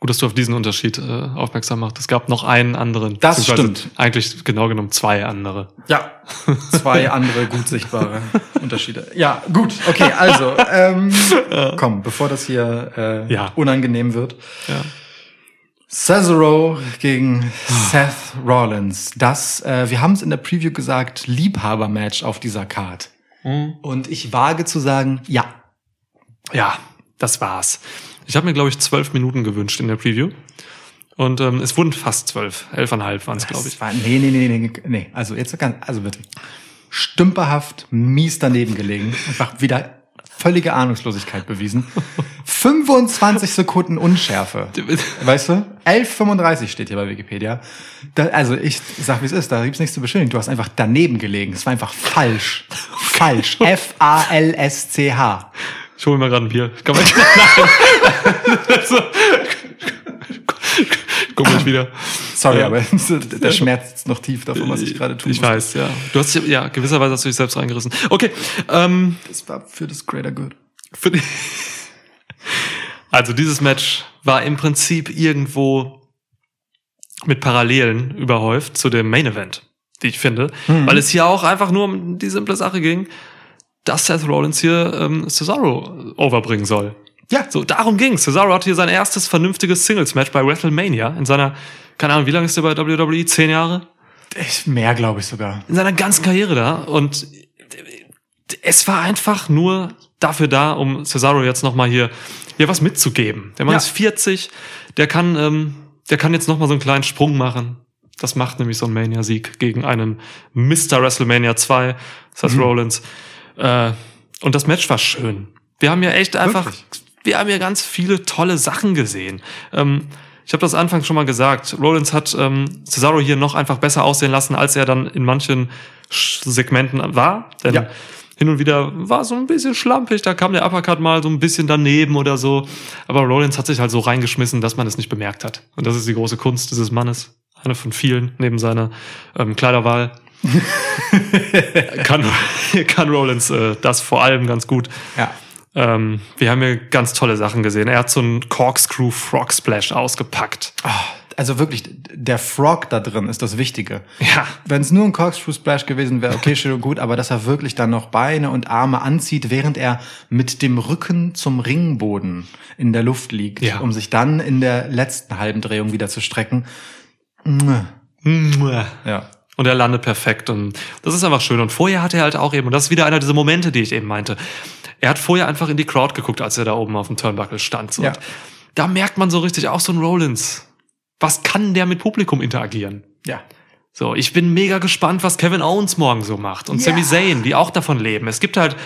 Gut, dass du auf diesen Unterschied äh, aufmerksam machst. Es gab noch einen anderen. Das stimmt. Eigentlich genau genommen zwei andere. Ja, zwei andere gut sichtbare Unterschiede. Ja, gut, okay, also, ähm, komm, bevor das hier äh, Ja. unangenehm wird. Ja. Cesaro gegen Seth Rollins. Das, äh, wir haben es in der Preview gesagt, Liebhaber-Match auf dieser Card. Und ich wage zu sagen, ja. Ja, das war's. Ich habe mir, glaube ich, zwölf Minuten gewünscht in der Preview. Und ähm, es wurden fast zwölf. Elfeinhalb waren es, glaube ich. War, nee, nee, nee, nee, nee. Also jetzt ganz, also bitte. Stümperhaft, mies daneben gelegen. Einfach wieder völlige Ahnungslosigkeit bewiesen. 25 Sekunden Unschärfe. Weißt du? 11,35 steht hier bei Wikipedia. Da, also ich sag, wie es ist, da gibt's nichts zu beschuldigen. Du hast einfach daneben gelegen. Es war einfach falsch. Falsch. F-A-L-S-C-H. Ich hole mir mal gerade ein Bier. Kann man, Nein. Also, Guck mich wieder. Sorry, Ja. aber der Schmerz sitzt noch tief davon, was ich gerade tun Ich musste. weiß, ja. Du hast dich- ja gewisserweise hast du dich selbst reingerissen. Okay, ähm, Das war für das Greater Good. für die also dieses Match war im Prinzip irgendwo mit Parallelen überhäuft zu dem Main Event, wie ich finde, weil es hier auch einfach nur um die simple Sache ging, dass Seth Rollins hier ähm, Cesaro overbringen soll. Ja, So, darum ging's. Cesaro hatte hier sein erstes vernünftiges Singles-Match bei WrestleMania in seiner, keine Ahnung, wie lange ist der bei WWE? Zehn Jahre? ich, mehr glaube ich sogar. in seiner ganzen Karriere da und es war einfach nur dafür da, um Cesaro jetzt noch mal hier hier was mitzugeben. Der Mann Ja. ist 40, der kann ähm, der kann jetzt noch mal so einen kleinen Sprung machen. Das macht nämlich so ein Mania-Sieg gegen einen Mr. WrestleMania 2, Seth Mhm. Rollins. Äh, und das Match war schön. Wir haben ja echt einfach, Wirklich? Wir haben ja ganz viele tolle Sachen gesehen. Ähm, ich habe das anfangs schon mal gesagt. Rollins hat ähm, Cesaro hier noch einfach besser aussehen lassen, als er dann in manchen Sch- Segmenten war. Denn Ja. hin und wieder war so ein bisschen schlampig, da kam der Uppercut mal so ein bisschen daneben oder so. Aber Rollins hat sich halt so reingeschmissen, dass man es nicht bemerkt hat. Und das ist die große Kunst dieses Mannes. Eine von vielen, neben seiner ähm, Kleiderwahl. kann, kann Rollins äh, das vor allem ganz gut. Ja. Ähm, wir haben hier ganz tolle Sachen gesehen. Er hat so einen Corkscrew Frog Splash ausgepackt. Ah, Also wirklich, der Frog da drin ist das Wichtige. Ja. Wenn es nur ein Corkscrew Splash gewesen wäre, okay, schön und gut, aber dass er wirklich dann noch Beine und Arme anzieht, während er mit dem Rücken zum Ringboden in der Luft liegt, Ja. um sich dann in der letzten halben Drehung wieder zu strecken. Ja. Und er landet perfekt und das ist einfach schön. Und vorher hat er halt auch eben, und das ist wieder einer dieser Momente, die ich eben meinte. Er hat vorher einfach in die Crowd geguckt, als er da oben auf dem Turnbuckle stand. So. Ja. Und da merkt man so richtig auch so ein Rollins. Was kann der mit Publikum interagieren? Ja. So, ich bin mega gespannt, was Kevin Owens morgen so macht und Ja. Sami Zayn, die auch davon leben. Es gibt halt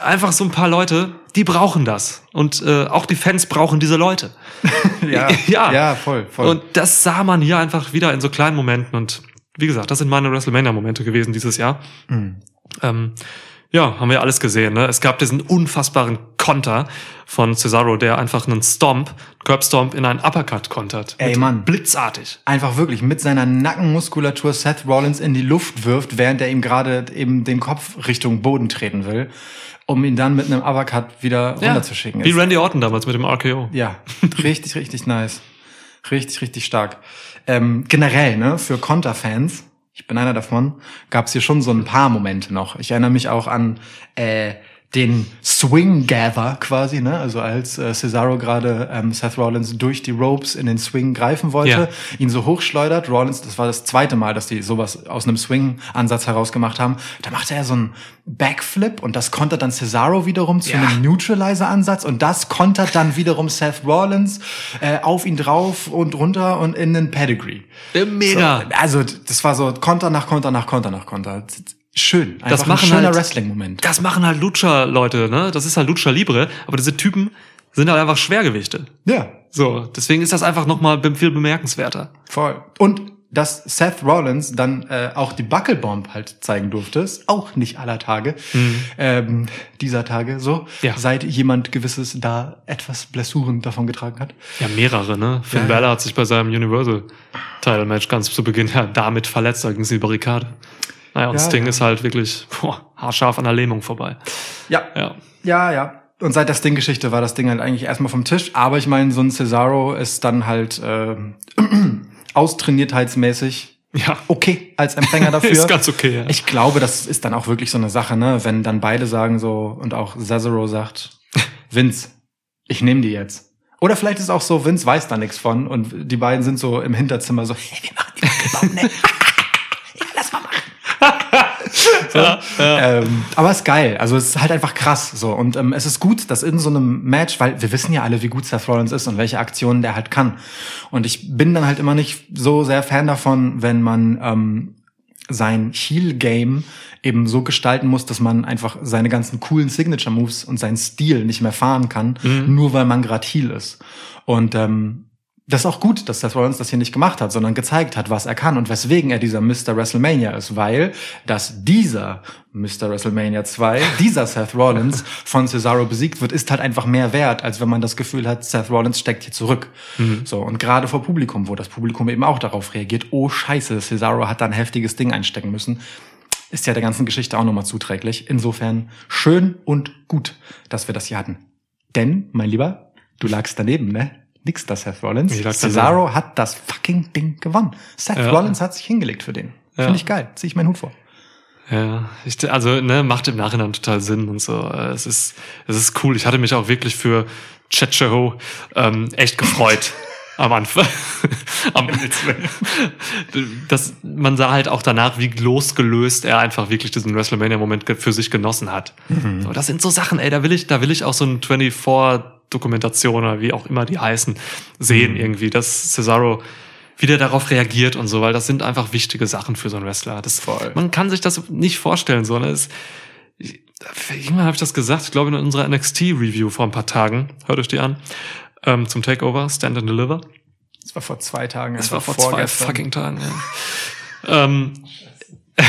einfach so ein paar Leute, die brauchen das und äh, auch die Fans brauchen diese Leute. Ja, Ja. ja voll, voll. Und das sah man hier einfach wieder in so kleinen Momenten und wie gesagt, das sind meine WrestleMania-Momente gewesen dieses Jahr. Mhm. Ähm, ja, haben wir alles gesehen. Ne? Es gab diesen unfassbaren Konter von Cesaro, der einfach einen Stomp, Curbstomp in einen Uppercut kontert. Ey, Mann. Blitzartig. einfach wirklich mit seiner Nackenmuskulatur Seth Rollins in die Luft wirft, während er ihm gerade eben den Kopf Richtung Boden treten will, um ihn dann mit einem Uppercut wieder runterzuschicken. Wie Randy Orton damals mit dem RKO. Ja, richtig, richtig nice. Richtig, richtig stark. Ähm, generell, ne, für Konterfans, ich bin einer davon, gab es hier schon so ein paar Momente noch. Ich erinnere mich auch an äh, den Swing Gather quasi, ne? Also als äh, Cesaro gerade ähm, Seth Rollins durch die Ropes in den Swing greifen wollte, Ja. ihn so hochschleudert. Rollins, das war das zweite Mal, dass die sowas aus einem Swing-Ansatz herausgemacht haben. Da machte er so einen Backflip und das kontert dann Cesaro wiederum zu Ja. einem Neutralizer-Ansatz und das kontert dann wiederum Seth Rollins äh, auf ihn drauf und runter und in den Pedigree. Äh, Mega. So, also das war so Konter nach Konter nach Konter nach Konter. Schön. Einfach Das machen ein schöner halt- Wrestling-Moment. Das machen halt Lucha-Leute, ne? Das ist halt Lucha Libre, aber diese Typen sind halt einfach Schwergewichte. Ja, So, deswegen ist das einfach nochmal viel bemerkenswerter. voll. Und dass Seth Rollins dann äh, auch die Buckelbomb halt zeigen durfte, ist auch nicht aller Tage, ähm, dieser Tage so, Mhm. Ja. seit jemand gewisses da etwas Blessuren davon getragen hat. Ja, mehrere, ne? Finn Ja. Balor hat sich bei seinem Universal Title Match ganz zu Beginn ja damit verletzt, da ging die Barrikade. Naja, und Ja, Sting ja. ist halt wirklich boah, haarscharf an der Lähmung vorbei. Ja, Ja. Ja, ja. Und seit der Sting-Geschichte war das Ding halt eigentlich erstmal vom Tisch. Aber ich meine, so ein Cesaro ist dann halt äh, austrainiertheitsmäßig Ja. okay als Empfänger dafür. Ist ganz okay, ja. Ich glaube, das ist dann auch wirklich so eine Sache, ne? Wenn dann beide sagen so und auch Cesaro sagt, Vince, ich nehme die jetzt. Oder vielleicht ist auch so, Vince weiß da nichts von und die beiden sind so im Hinterzimmer so, hey, wir machen die Wackelbaum, ne? ja, lass mal machen. Ja, ja. Ähm, aber ist geil. Also es ist halt einfach krass so. Und ähm, es ist gut, dass in so einem Match, weil wir wissen ja alle, wie gut Seth Rollins ist und welche Aktionen der halt kann. Und ich bin dann halt immer nicht so sehr Fan davon, wenn man ähm, sein Heel-Game eben so gestalten muss, dass man einfach seine ganzen coolen Signature-Moves und seinen Stil nicht mehr fahren kann, nur weil man gerade Heel ist. Und ähm, das ist auch gut, dass Seth Rollins das hier nicht gemacht hat, sondern gezeigt hat, was er kann und weswegen er dieser Mr. WrestleMania ist, weil dass dieser Mr. WrestleMania 2, dieser Seth Rollins von Cesaro besiegt wird, ist halt einfach mehr wert, als wenn man das Gefühl hat, Seth Rollins steckt hier zurück. So und gerade vor Publikum, wo das Publikum eben auch darauf reagiert, oh Scheiße, Cesaro hat da ein heftiges Ding einstecken müssen, ist ja der ganzen Geschichte auch nochmal zuträglich. Insofern schön und gut, dass wir das hier hatten. Denn, mein Lieber, du lagst daneben, ne? Nix da, Seth Rollins. Cesaro hat das fucking Ding gewonnen. Seth Ja. Rollins hat sich hingelegt für den. Ja. Finde ich geil. Zieh ich meinen Hut vor. Ja, ich, also ne, macht im Nachhinein total Sinn und so. Es ist, es ist cool. Ich hatte mich auch wirklich für Checho ähm, echt gefreut am Anfang. am, das, man sah halt auch danach, wie losgelöst er einfach wirklich diesen WrestleMania-Moment für sich genossen hat. So, das sind so Sachen, ey, da will ich, da will ich auch so ein 24-Dokumentation oder wie auch immer die heißen, sehen irgendwie, dass Cesaro wie der darauf reagiert und so, weil das sind einfach wichtige Sachen für so einen Wrestler. Das, Voll. Man kann sich das nicht vorstellen, so, ne? Es, irgendwann habe ich das gesagt, ich glaube in unserer NXT-Review vor ein paar Tagen, hört euch die an, ähm, zum Takeover, Stand and Deliver. Das war vor zwei Tagen. Das war vor zwei vorgestern. fucking Tagen, ja. ähm,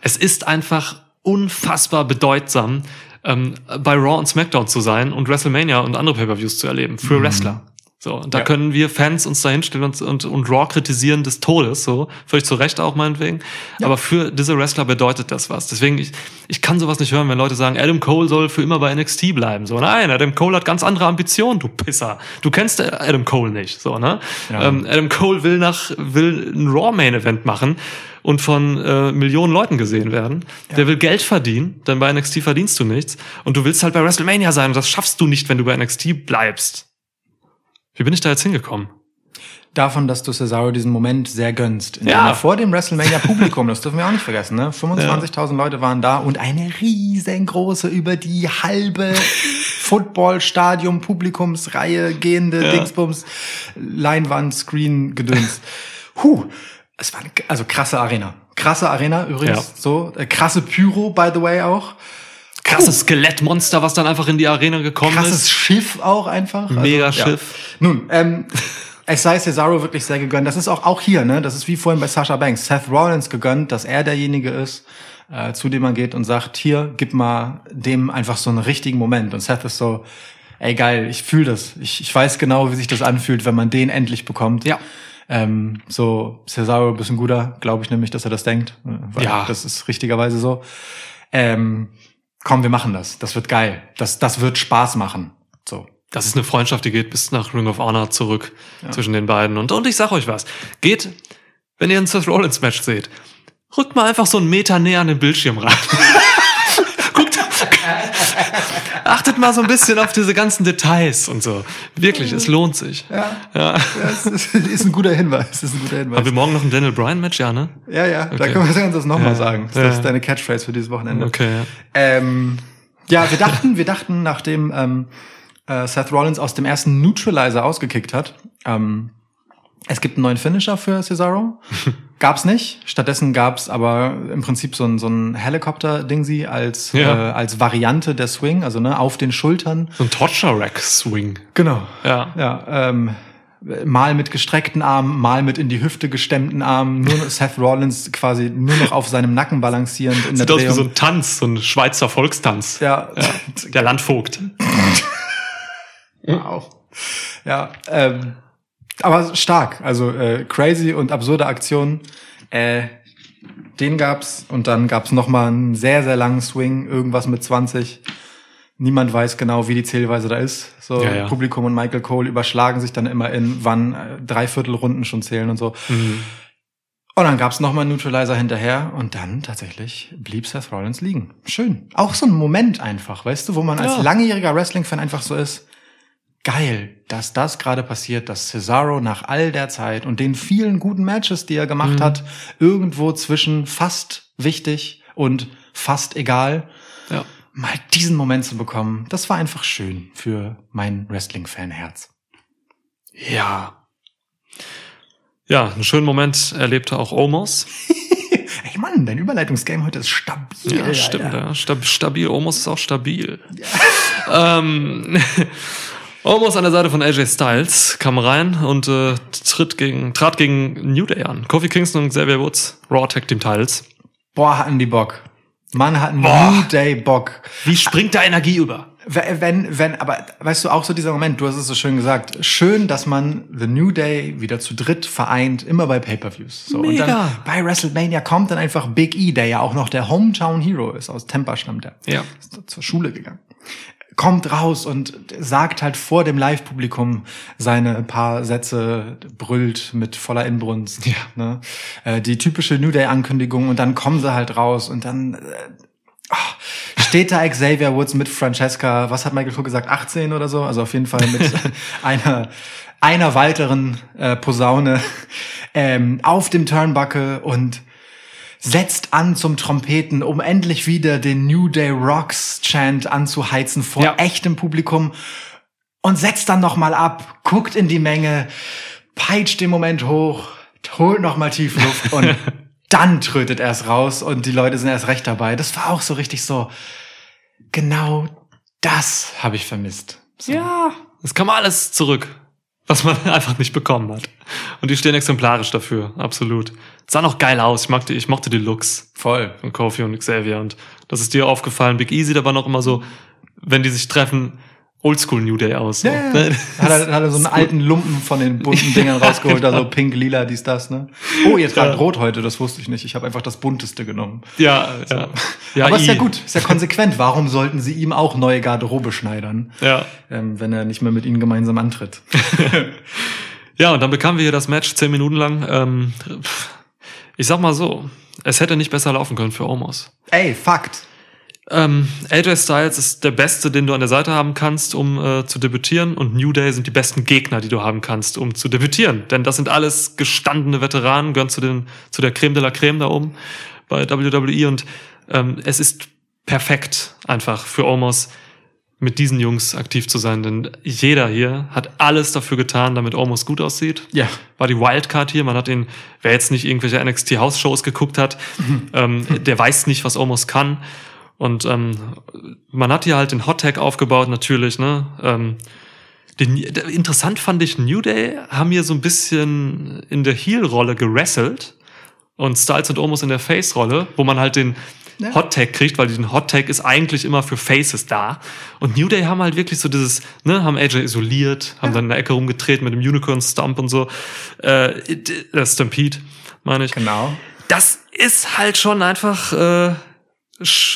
es ist einfach unfassbar bedeutsam, ähm, bei Raw und SmackDown zu sein und WrestleMania und andere Pay-Per-Views zu erleben für Wrestler. So, und da Ja. können wir Fans uns da hinstellen und, und, und Raw kritisieren des Todes, so, völlig zu Recht auch meinetwegen. Aber für diese Wrestler bedeutet das was. Deswegen, ich, ich kann sowas nicht hören, wenn Leute sagen, Adam Cole soll für immer bei NXT bleiben. So, nein, Adam Cole hat ganz andere Ambitionen, du Pisser. Du kennst Adam Cole nicht, so, ne? Ja. Ähm, Adam Cole will nach, will ein Raw-Main-Event machen und von äh, Millionen Leuten gesehen werden. Der will Geld verdienen, denn bei NXT verdienst du nichts. Und du willst halt bei WrestleMania sein und das schaffst du nicht, wenn du bei NXT bleibst. Wie bin ich da jetzt hingekommen? Davon, dass du Cesaro diesen Moment sehr gönnst. Ja. ja. Vor dem WrestleMania Publikum, das dürfen wir auch nicht vergessen, ne? 25.000 Leute waren da und eine riesengroße, über die halbe Footballstadion Publikumsreihe gehende Ja. Dingsbums Leinwand Screen gedöns. Huh, es war eine, also krasse Arena. Krasse Arena übrigens, Ja. so äh, krasse Pyro by the way auch. Krasses Skelettmonster, was dann einfach in die Arena gekommen Krasses ist. Schiff auch einfach. Also, Mega ja. Schiff. Nun, ähm, es sei Cesaro wirklich sehr gegönnt. Das ist auch, auch hier, ne? Das ist wie vorhin bei Sasha Banks. Seth Rollins gegönnt, dass er derjenige ist, äh, zu dem man geht und sagt, hier, gib mal dem einfach so einen richtigen Moment. Und Seth ist so, ey geil, ich fühle das. Ich, ich weiß genau, wie sich das anfühlt, wenn man den endlich bekommt. Ja. Ähm, so, Cesaro, bist ein guter, glaube ich nämlich, dass er das denkt. äh, Weil Ja. Das ist richtigerweise so. Ähm, komm, wir machen das. Das wird geil. Das, das wird Spaß machen. So. Das ist eine Freundschaft, die geht bis nach Ring of Honor zurück zwischen den beiden. Und, und ich sag euch was. Geht, wenn ihr ein Seth Rollins Match seht, rückt mal einfach so einen Meter näher an den Bildschirm ran. Achtet mal so ein bisschen auf diese ganzen Details und so. Wirklich, es lohnt sich. Ja. Ja. Das ist, ist ein guter Hinweis. Das ist ein guter Hinweis. Haben wir morgen noch ein Daniel Bryan Match? Ja, ne? Ja, ja, da Okay. können wir uns das nochmal Ja. sagen. Das Ja. ist deine Catchphrase für dieses Wochenende. Okay, ja. Ähm, ja, wir dachten, wir dachten, nachdem ähm, äh, Seth Rollins aus dem ersten Neutralizer ausgekickt hat, ähm, es gibt einen neuen Finisher für Cesaro. Gab's nicht. Stattdessen gab's aber im Prinzip so ein, so ein Helikopter-Dingsi als, Ja. äh, als Variante der Swing, also ne, auf den Schultern. So ein Torture-Rack-Swing. Genau. Ja. Ja, ähm, mal mit gestreckten Armen, mal mit in die Hüfte gestemmten Armen, nur Seth Rollins quasi nur noch auf seinem Nacken balancierend in der Sieht aus wie so ein Tanz, so ein Schweizer Volkstanz. ja, Der Landvogt. wow. Ja, ähm, aber stark, also äh, crazy und absurde Aktionen. Äh, den gab's und dann gab's noch mal einen sehr sehr langen Swing, irgendwas mit 20. Niemand weiß genau, wie die Zählweise da ist. So Ja, ja. Publikum und Michael Cole überschlagen sich dann immer in, wann äh, Dreiviertelrunden schon zählen und so. Mhm. Und dann gab's noch mal einen Neutralizer hinterher und dann tatsächlich blieb Seth Rollins liegen. Schön. Auch so ein Moment einfach, weißt du, wo man als Ja. langjähriger Wrestling-Fan einfach so ist. Geil, dass das gerade passiert, dass Cesaro nach all der Zeit und den vielen guten Matches, die er gemacht Mhm. hat, irgendwo zwischen fast wichtig und fast egal, Ja. mal diesen Moment zu bekommen, das war einfach schön für mein Wrestling-Fan-Herz. Ja. Ja, einen schönen Moment erlebte auch Omos. Ey Mann, dein Überleitungsgame heute ist stabil. Ja, stimmt. Ja. Stab stabil. Omos ist auch stabil. ähm, Omos an der Seite von AJ Styles kam rein und äh, tritt gegen, trat gegen New Day an. Kofi Kingston und Xavier Woods, Raw Tag Team Titles. Boah, hatten die Bock. Mann, hatten Boah. New Day Bock. Wie springt da Energie über? Wenn, wenn, aber weißt du, auch so dieser Moment, du hast es so schön gesagt, schön, dass man The New Day wieder zu dritt vereint, immer bei Pay-Per-Views. So, Und dann bei WrestleMania kommt dann einfach Big E, der ja auch noch der Hometown Hero ist, aus Tampa stammt er. Ja. Ist zur Schule gegangen. Kommt raus und sagt halt vor dem Live-Publikum seine paar Sätze, brüllt mit voller Inbrunst. Ja. Ne? Äh, Die typische New Day-Ankündigung und dann kommen sie halt raus und dann äh, Ah, steht da Xavier Woods mit Francesca, was hat Michael Cole gesagt, 18 oder so? Also auf jeden Fall mit einer, einer weiteren äh, Posaune ähm, auf dem Turnbuckle und setzt an zum Trompeten, um endlich wieder den New Day Rocks Chant anzuheizen vor Ja. echtem Publikum und setzt dann noch mal ab, guckt in die Menge, peitscht den Moment hoch, holt noch mal tief Luft und dann trötet er es raus und die Leute sind erst recht dabei. Das war auch so richtig so, genau das habe ich vermisst. So. Ja. Es kam alles zurück, was man einfach nicht bekommen hat. Und die stehen exemplarisch dafür, absolut. Sah noch geil aus. Ich mochte, ich mochte die Looks Voll. von Kofi und Xavier. Und das ist dir aufgefallen. Big E sieht aber noch immer so, wenn die sich treffen, Oldschool New Day aus. So. Ja, ja. Hat er, hat er so einen alten Lumpen von den bunten Dingern rausgeholt, also pink, lila, dies, das, ne? Oh, ihr tragt Ja. rot heute, das wusste ich nicht. Ich habe einfach das bunteste genommen. Ja, ja. ja Aber ist ja gut, ist ja konsequent. Warum sollten sie ihm auch neue Garderobe schneidern, Ja. ähm, wenn er nicht mehr mit ihnen gemeinsam antritt? Ja, und dann bekamen wir hier das Match zehn Minuten lang. Ähm, pff, ich sag mal so, es hätte nicht besser laufen können für Omos. Ey, Fakt. Ähm, AJ Styles ist der Beste, den du an der Seite haben kannst, um äh, zu debütieren. Und New Day sind die besten Gegner, die du haben kannst, um zu debütieren. Denn das sind alles gestandene Veteranen, gehören zu, den, zu der Creme de la Creme da oben bei WWE. Und ähm, es ist perfekt einfach für Omos, mit diesen Jungs aktiv zu sein. Denn jeder hier hat alles dafür getan, damit Omos gut aussieht Ja. war die Wildcard hier. Man hat ihn, wer jetzt nicht irgendwelche NXT House Shows geguckt hat, ähm, der weiß nicht, was Omos kann. Und ähm, man hat hier halt den Hot Tag aufgebaut, natürlich. Ne? Ähm, den, interessant fand ich, New Day haben hier so ein bisschen in der Heel-Rolle gerasselt und Styles und Omos in der Face-Rolle, wo man halt den Ja. Hot Tag kriegt, weil den Hot Tag ist eigentlich immer für Faces da. Und New Day haben halt wirklich so dieses, ne, haben AJ isoliert, haben dann in der Ecke rumgetreten mit dem Unicorn Stump und so. Äh, äh, Stampede, meine ich. Genau. Das ist halt schon einfach äh,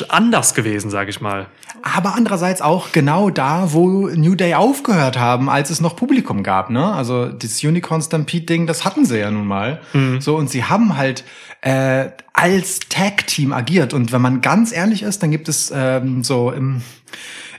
anders gewesen, sag ich mal. Aber andererseits auch genau da, wo New Day aufgehört haben, als es noch Publikum gab. Ne? Also das Unicorn Stampede-Ding, das hatten sie ja nun mal. So und sie haben halt äh, als Tag-Team agiert. Und wenn man ganz ehrlich ist, dann gibt es ähm, so im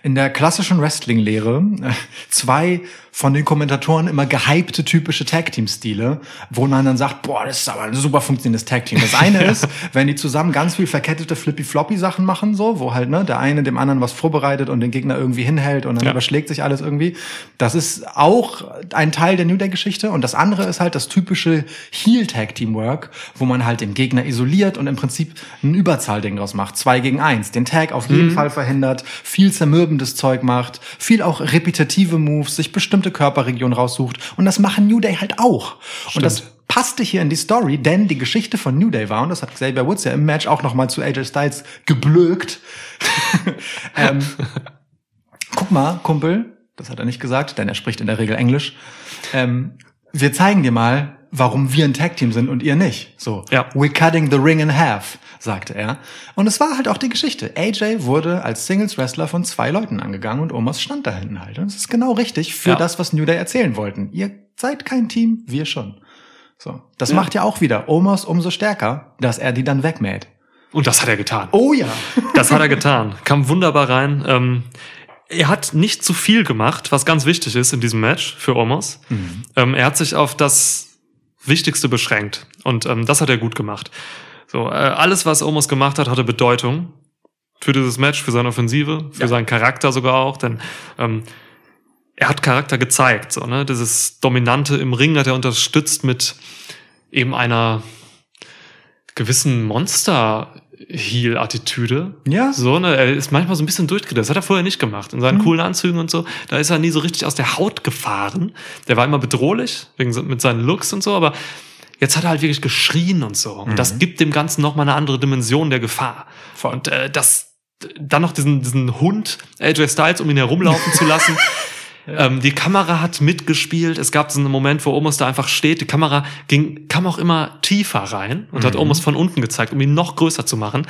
in der klassischen Wrestling-Lehre äh, zwei von den Kommentatoren immer gehypte typische Tag-Team-Stile, wo man dann sagt, boah, das ist aber ein super funktionierendes Tag-Team. Das eine ist, wenn die zusammen ganz viel verkettete Flippy-Floppy-Sachen machen, so, wo halt ne, der eine dem anderen was vorbereitet und den Gegner irgendwie hinhält und dann Ja. überschlägt sich alles irgendwie. Das ist auch ein Teil der New Day-Geschichte. Und das andere ist halt das typische Heel-Tag-Team-Work, wo man halt den Gegner isoliert und im Prinzip ein Überzahlding draus macht. Zwei gegen eins. Den Tag auf jeden Fall verhindert, viel zermürbendes Zeug macht, viel auch repetitive Moves, sich bestimmte Körperregionen raussucht. Und das machen New Day halt auch. Und das passte hier in die Story, denn die Geschichte von New Day war, und das hat Xavier Woods ja im Match auch noch mal zu AJ Styles geblökt, ähm, guck mal, Kumpel, das hat er nicht gesagt, denn er spricht in der Regel Englisch. Ähm, wir zeigen dir mal, warum wir ein Tag-Team sind und ihr nicht. So, Ja. we're cutting the ring in half, sagte er. Und es war halt auch die Geschichte. AJ wurde als Singles-Wrestler von zwei Leuten angegangen und Omos stand da hinten halt. Und es ist genau richtig für Ja. das, was New Day erzählen wollten. Ihr seid kein Team, wir schon. So, das macht ja auch wieder Omos umso stärker, dass er die dann wegmäht. Und das hat er getan. Oh ja. Das hat er getan. Kam wunderbar rein. Ähm, er hat nicht zu viel gemacht, was ganz wichtig ist in diesem Match für Omos. Ähm, er hat sich auf das Wichtigste beschränkt. Und ähm, das hat er gut gemacht. So, äh, alles, was Omos gemacht hat, hatte Bedeutung für dieses Match, für seine Offensive, für Ja. seinen Charakter sogar auch. Denn ähm, er hat Charakter gezeigt. So, ne? Dieses Dominante im Ring hat er unterstützt mit eben einer gewissen Monster Heel-Attitüde. Ja. So, ne, er ist manchmal so ein bisschen durchgedreht. Das hat er vorher nicht gemacht. In seinen Mhm. coolen Anzügen und so. Da ist er nie so richtig aus der Haut gefahren. Der war immer bedrohlich, wegen, mit seinen Looks und so, aber jetzt hat er halt wirklich geschrien und so. Und Mhm. das gibt dem Ganzen nochmal eine andere Dimension der Gefahr. Voll. Und äh, das, dann noch diesen, diesen Hund, AJ Styles, um ihn herumlaufen zu lassen. Ähm, die Kamera hat mitgespielt. Es gab so einen Moment, wo Omos da einfach steht. Die Kamera ging, kam auch immer tiefer rein und hat Omos von unten gezeigt, um ihn noch größer zu machen.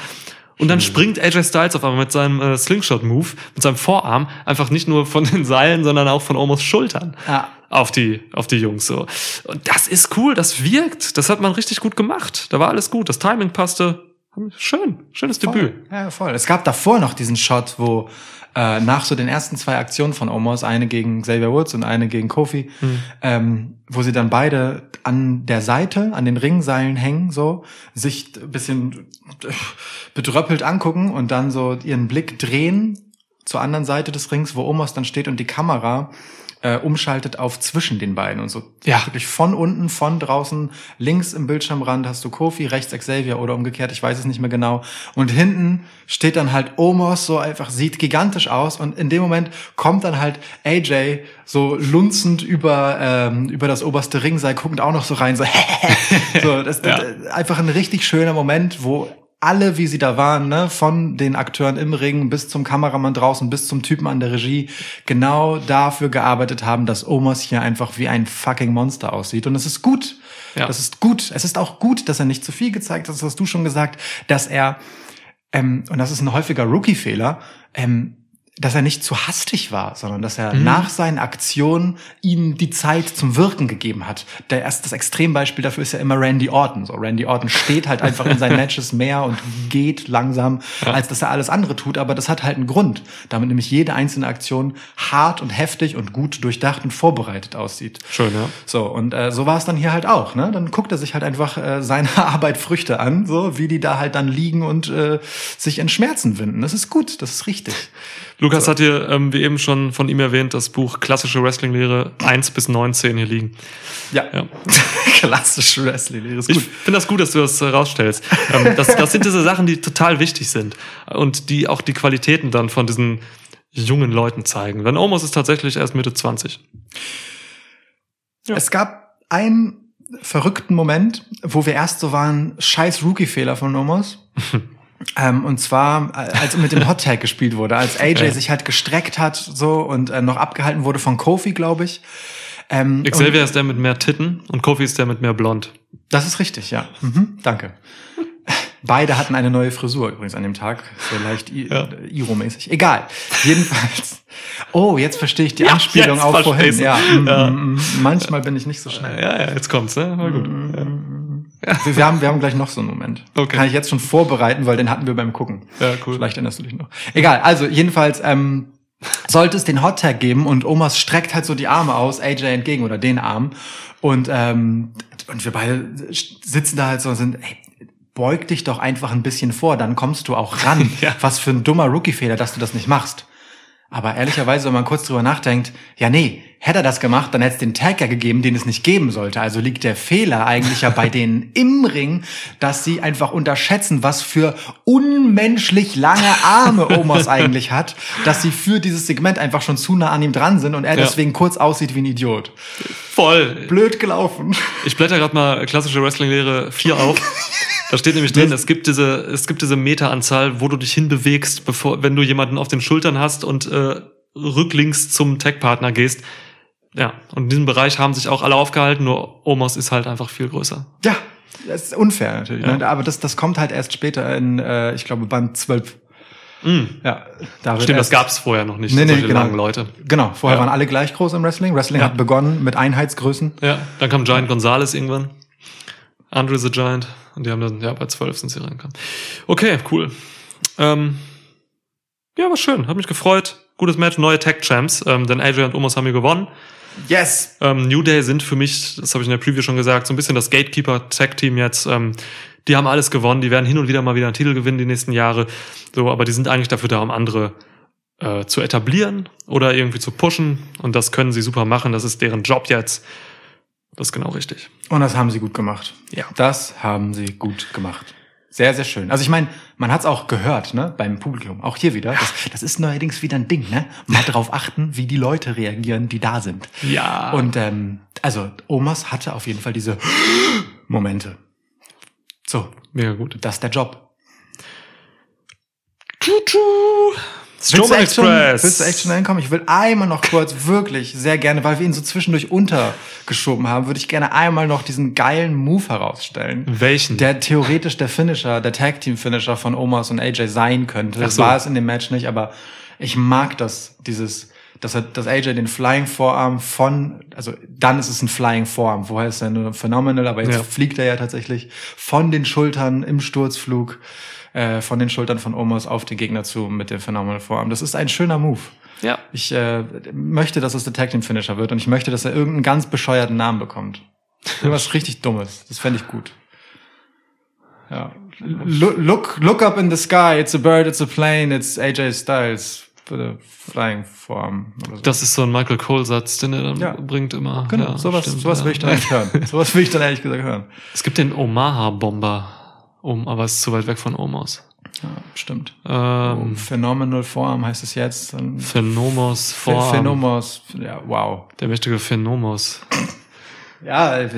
Und dann springt AJ Styles auf einmal mit seinem äh, Slingshot-Move, mit seinem Vorarm, einfach nicht nur von den Seilen, sondern auch von Omos Schultern Ja. auf die, auf die Jungs so. Und das ist cool, das wirkt. Das hat man richtig gut gemacht. Da war alles gut. Das Timing passte. Schön. Schönes Debüt. Voll. Ja, voll. Es gab davor noch diesen Shot, wo äh, nach so den ersten zwei Aktionen von Omos, eine gegen Xavier Woods und eine gegen Kofi, ähm, wo sie dann beide an der Seite, an den Ringseilen hängen, so, sich ein bisschen bedröppelt angucken und dann so ihren Blick drehen zur anderen Seite des Rings, wo Omos dann steht und die Kamera äh, umschaltet auf zwischen den beiden und so. Ja. Wirklich von unten, von draußen, links im Bildschirmrand hast du Kofi, rechts Xavier oder umgekehrt, ich weiß es nicht mehr genau. Und hinten steht dann halt Omos, so einfach, sieht gigantisch aus. Und in dem Moment kommt dann halt AJ so lunzend über, ähm, über das oberste Ringseil, guckend auch noch so rein, so, so das, Ja. das, einfach ein richtig schöner Moment, wo alle, wie sie da waren, ne, von den Akteuren im Ring bis zum Kameramann draußen, bis zum Typen an der Regie, genau dafür gearbeitet haben, dass Omos hier einfach wie ein fucking Monster aussieht. Und es ist gut. Ja. Das ist gut. Es ist auch gut, dass er nicht zu viel gezeigt hat, das hast du schon gesagt, dass er, ähm, und das ist ein häufiger Rookie-Fehler, ähm, dass er nicht zu hastig war, sondern dass er nach seinen Aktionen ihnen die Zeit zum Wirken gegeben hat. Der erst das Extrembeispiel dafür ist ja immer Randy Orton. So Randy Orton steht halt einfach in seinen Matches mehr und geht langsam, als dass er alles andere tut. Aber das hat halt einen Grund, damit nämlich jede einzelne Aktion hart und heftig und gut durchdacht und vorbereitet aussieht. Schön, ja. So, und äh, so war es dann hier halt auch. Ne? Dann guckt er sich halt einfach äh, seine Arbeit Früchte an, so wie die da halt dann liegen und äh, sich in Schmerzen winden. Das ist gut, das ist richtig. Lukas hat hier, ähm, wie eben schon von ihm erwähnt, das Buch Klassische Wrestling-Lehre 1 bis 19 hier liegen. Ja, Ja. klassische Wrestling. Ist Ich gut. finde das gut, dass du das äh, rausstellst. ähm, das, das sind diese Sachen, die total wichtig sind und die auch die Qualitäten dann von diesen jungen Leuten zeigen. Denn Omos ist tatsächlich erst Mitte 20. Es gab einen verrückten Moment, wo wir erst so waren, scheiß Rookie-Fehler von Nomos. ähm, und zwar, äh, als mit dem Hot Tag gespielt wurde, als AJ Ja. sich halt gestreckt hat so und äh, noch abgehalten wurde von Kofi, glaube ich. Ähm, Xavier ist der mit mehr Titten und Kofi ist der mit mehr Blond. Das ist richtig, ja. Mhm, danke. Beide hatten eine neue Frisur übrigens an dem Tag. So leicht Ja. Iro-mäßig. Egal. Jedenfalls. Oh, jetzt verstehe ich die Ja, Anspielung auf vorhin. Ja, mm, Ja. mm, mm. Manchmal bin ich nicht so schnell. Ja, ja, jetzt kommt's, ne? War gut. Ja. Wir, wir, haben, wir haben gleich noch so einen Moment. Okay. Kann ich jetzt schon vorbereiten, weil den hatten wir beim Gucken. Ja, cool. Vielleicht erinnerst du dich noch. Egal, also jedenfalls ähm, sollte es den Hot Tag geben und Omas streckt halt so die Arme aus, AJ entgegen oder den Arm. Und, ähm, und wir beide sitzen da halt so und sind, ey, beug dich doch einfach ein bisschen vor, dann kommst du auch ran. Ja. Was für ein dummer Rookie-Fehler, dass du das nicht machst. Aber ehrlicherweise, wenn man kurz drüber nachdenkt, ja nee, hätte er das gemacht, dann hätte es den Tag ja gegeben, den es nicht geben sollte. Also liegt der Fehler eigentlich ja bei denen im Ring, dass sie einfach unterschätzen, was für unmenschlich lange Arme Omos eigentlich hat, dass sie für dieses Segment einfach schon zu nah an ihm dran sind und er Ja. deswegen kurz aussieht wie ein Idiot. Voll. Blöd gelaufen. Ich blätter gerade mal klassische Wrestling-Lehre 4 auf. Da steht nämlich drin, es gibt diese, es gibt diese Meteranzahl, wo du dich hinbewegst, bevor, wenn du jemanden auf den Schultern hast und äh, rücklinks zum Tag-Partner gehst. Ja, und in diesem Bereich haben sich auch alle aufgehalten, nur Omos ist halt einfach viel größer. Ja, das ist unfair natürlich. Ja. Ne? Aber das, das kommt halt erst später in, äh, ich glaube, Band 12. Ja, da Stimmt, das gab's vorher noch nicht, Nee, nee, genau. langen Leute. Genau, vorher Ja. waren alle gleich groß im Wrestling. Wrestling Ja. hat begonnen mit Einheitsgrößen. Ja, dann kam Giant Gonzalez irgendwann. Andre the Giant. Und die haben dann, ja, bei 12 sind sie reingekommen. Okay, cool. Ähm, ja, war schön. Hat mich gefreut. Gutes Match, neue Tag Champs. Ähm, denn AJ und Omos haben hier gewonnen. Yes! Ähm, New Day sind für mich, das habe ich in der Preview schon gesagt, so ein bisschen das Gatekeeper-Tag-Team jetzt. Ähm, die haben alles gewonnen. Die werden hin und wieder mal wieder einen Titel gewinnen die nächsten Jahre. So, aber die sind eigentlich dafür da, um andere äh, zu etablieren oder irgendwie zu pushen. Und das können sie super machen. Das ist deren Job jetzt. Das ist genau richtig. Und das haben sie gut gemacht. Ja. Das haben sie gut gemacht. Sehr, sehr schön. Also ich meine, man hat es auch gehört, ne, beim Publikum. Auch hier wieder. Das, das ist neuerdings wieder ein Ding, ne? Mal drauf achten, wie die Leute reagieren, die da sind. Ja. Und ähm, also Omas hatte auf jeden Fall diese Momente. So, Mega gut. das ist der Job. Strowman Willst du echt schon- Express. Willst du echt schon reinkommen? Ich will einmal noch kurz, wirklich sehr gerne, weil wir ihn so zwischendurch untergeschoben haben, würde ich gerne einmal noch diesen geilen Move herausstellen. Welchen? Der theoretisch der Finisher, der Tag Team Finisher von Omas und AJ sein könnte. Ach Das so. war es in dem Match nicht, aber ich mag das, dieses, dass er, dass AJ den Flying Vorarm von, also dann ist es ein Flying Vorarm. Vorher ist er nur phenomenal, aber jetzt Ja. fliegt er ja tatsächlich von den Schultern im Sturzflug, äh, von den Schultern von Omos auf den Gegner zu mit dem phenomenal Vorarm. Das ist ein schöner Move. Ja. Ich äh, möchte, dass es der Tag Team Finisher wird und ich möchte, dass er irgendeinen ganz bescheuerten Namen bekommt. Irgendwas richtig Dummes. Das fände ich gut. Ja. Look, look, look up in the sky. It's a bird, it's a plane, it's AJ Styles. Flying form. So. Das ist so ein Michael Cole-Satz, den er dann Ja. bringt immer. Genau, ja, sowas, stimmt, sowas will ich dann ehrlich hören. Sowas will ich dann ehrlich gesagt hören. Es gibt den Omaha-Bomber. Um, aber es ist zu weit weg von Omos. Ja, stimmt. Ähm, Phenomenal Form heißt es jetzt. Phenomos Ph- vor. Phenomos. Ja, wow. Der mächtige Phenomos. Ja, äh,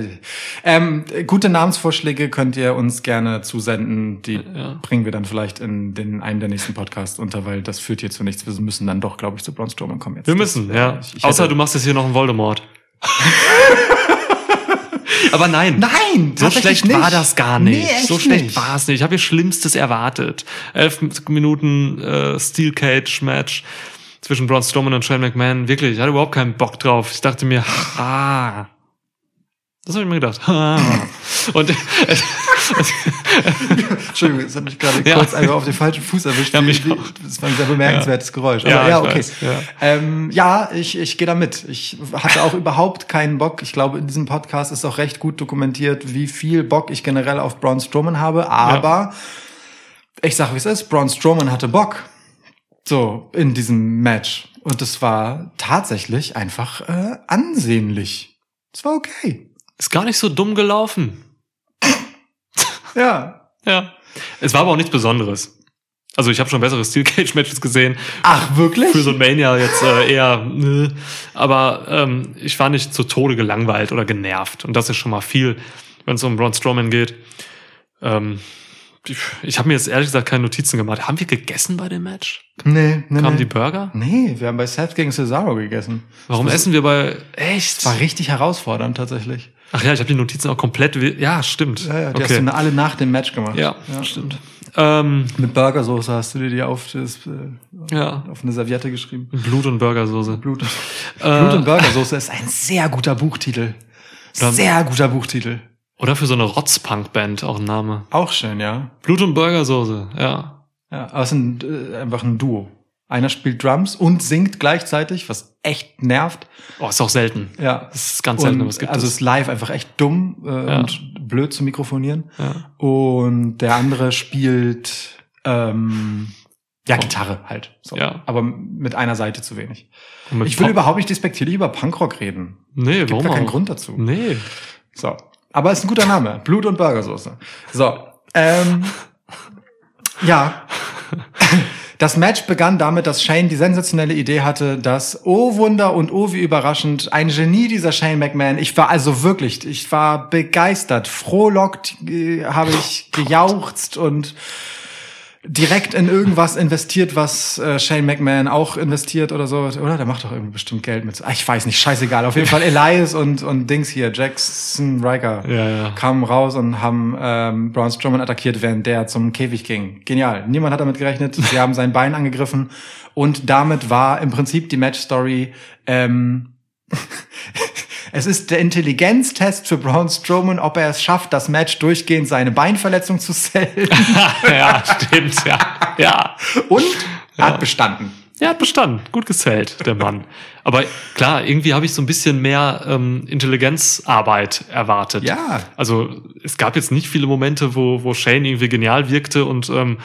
ähm, gute Namensvorschläge könnt ihr uns gerne zusenden. Die Ja. bringen wir dann vielleicht in den einen der nächsten Podcasts unter, weil das führt hier zu nichts. Wir müssen dann doch, glaube ich, zu Braun Strowman kommen jetzt. Wir Das, müssen, äh, ja. Ich, ich Außer du machst jetzt hier noch einen Voldemort. aber nein. Nein, So schlecht war nicht. das gar nicht. Nee, so schlecht nicht. war es nicht. Ich habe hier Schlimmstes erwartet. Elf Minuten äh, Steel Cage Match zwischen Braun Strowman und Shane McMahon. Wirklich, ich hatte überhaupt keinen Bock drauf. Ich dachte mir, ah. Das habe ich mir gedacht. Ah. Und äh, Entschuldigung, das hat mich gerade Ja. kurz einfach auf den falschen Fuß erwischt. Ja, mich auch. Das war ein sehr bemerkenswertes Geräusch. Aber Ja, ja, ich okay. weiß, ja. Ähm, ja, ich, ich gehe da mit. Ich hatte auch überhaupt keinen Bock. Ich glaube, in diesem Podcast ist auch recht gut dokumentiert, wie viel Bock ich generell auf Braun Strowman habe. Aber ich sag, wie es ist. Braun Strowman hatte Bock. So, in diesem Match. Und es war tatsächlich einfach äh, ansehnlich. Es war okay. ist gar nicht so dumm gelaufen. Ja. Ja. Es war aber auch nichts Besonderes. Also ich habe schon bessere Steel Cage Matches gesehen. Ach, wirklich? Für so ein Mania jetzt äh, eher. Nö. Aber ähm, ich war nicht zu Tode gelangweilt oder genervt. Und das ist schon mal viel, wenn es um Braun Strowman geht. Ähm, ich ich habe mir jetzt ehrlich gesagt keine Notizen gemacht. Haben wir gegessen bei dem Match? nee, nee, Kamen nee. die Burger? Nee, wir haben bei Seth gegen Cesaro gegessen. Warum essen wir bei. Echt? war richtig herausfordernd tatsächlich. Ach ja, ich habe die Notizen auch komplett. Ja, stimmt. Ja, ja, die hast okay. du alle nach dem Match gemacht. ja, stimmt. Ähm, Mit Burgersoße hast du dir die auf, das, äh, ja. auf eine Serviette geschrieben. Blut und Burgersoße. Blut, Äh, Blut und Burgersoße ist ein sehr guter Buchtitel. Dann- Sehr guter Buchtitel. Oder für so eine Rotzpunk-Band auch ein Name. Auch schön, ja. Blut und Burgersoße, ja. Ja, aber es ist ein, äh, einfach ein Duo. Einer spielt Drums und singt gleichzeitig, was echt nervt. Oh, ist auch selten. Ja. Das ist ganz selten, es gibt also es. ist live einfach echt dumm äh, Ja. und blöd zu mikrofonieren. Ja. Und der andere spielt ähm, ja Gitarre halt. So. Ja. Aber mit einer Seite zu wenig. Ich will Pop- überhaupt nicht despektierlich über Punkrock reden. Nee, Gibt warum gar keinen? Grund dazu. Nee. So. Aber ist ein guter Name. Blut und Burgersoße. So. Ähm, ja. Das Match begann damit, dass Shane die sensationelle Idee hatte, dass, oh Wunder und oh wie überraschend, ein Genie dieser Shane McMahon. Ich war also wirklich, ich war begeistert. Frohlockt äh, habe ich gejauchzt und direkt in irgendwas investiert, was äh, Shane McMahon auch investiert oder so. Oder? Der macht doch irgendwie bestimmt Geld mit. Ah, Ich weiß nicht, scheißegal. Auf jeden Fall Elias und, und Dings hier, Jackson Riker, Ja, ja. kamen raus und haben ähm, Braun Strowman attackiert, während der zum Käfig ging. Genial. Niemand hat damit gerechnet. Sie haben sein Bein angegriffen und damit war im Prinzip die Match-Story ähm, Es ist der Intelligenztest für Braun Strowman, ob er es schafft, das Match durchgehend seine Beinverletzung zu sellen. ja, stimmt, ja. Ja. Und er hat bestanden. Er hat bestanden. Gut gezählt, der Mann. Aber klar, irgendwie habe ich so ein bisschen mehr ähm, Intelligenzarbeit erwartet. Ja. Also es gab jetzt nicht viele Momente, wo, wo Shane irgendwie genial wirkte und ähm,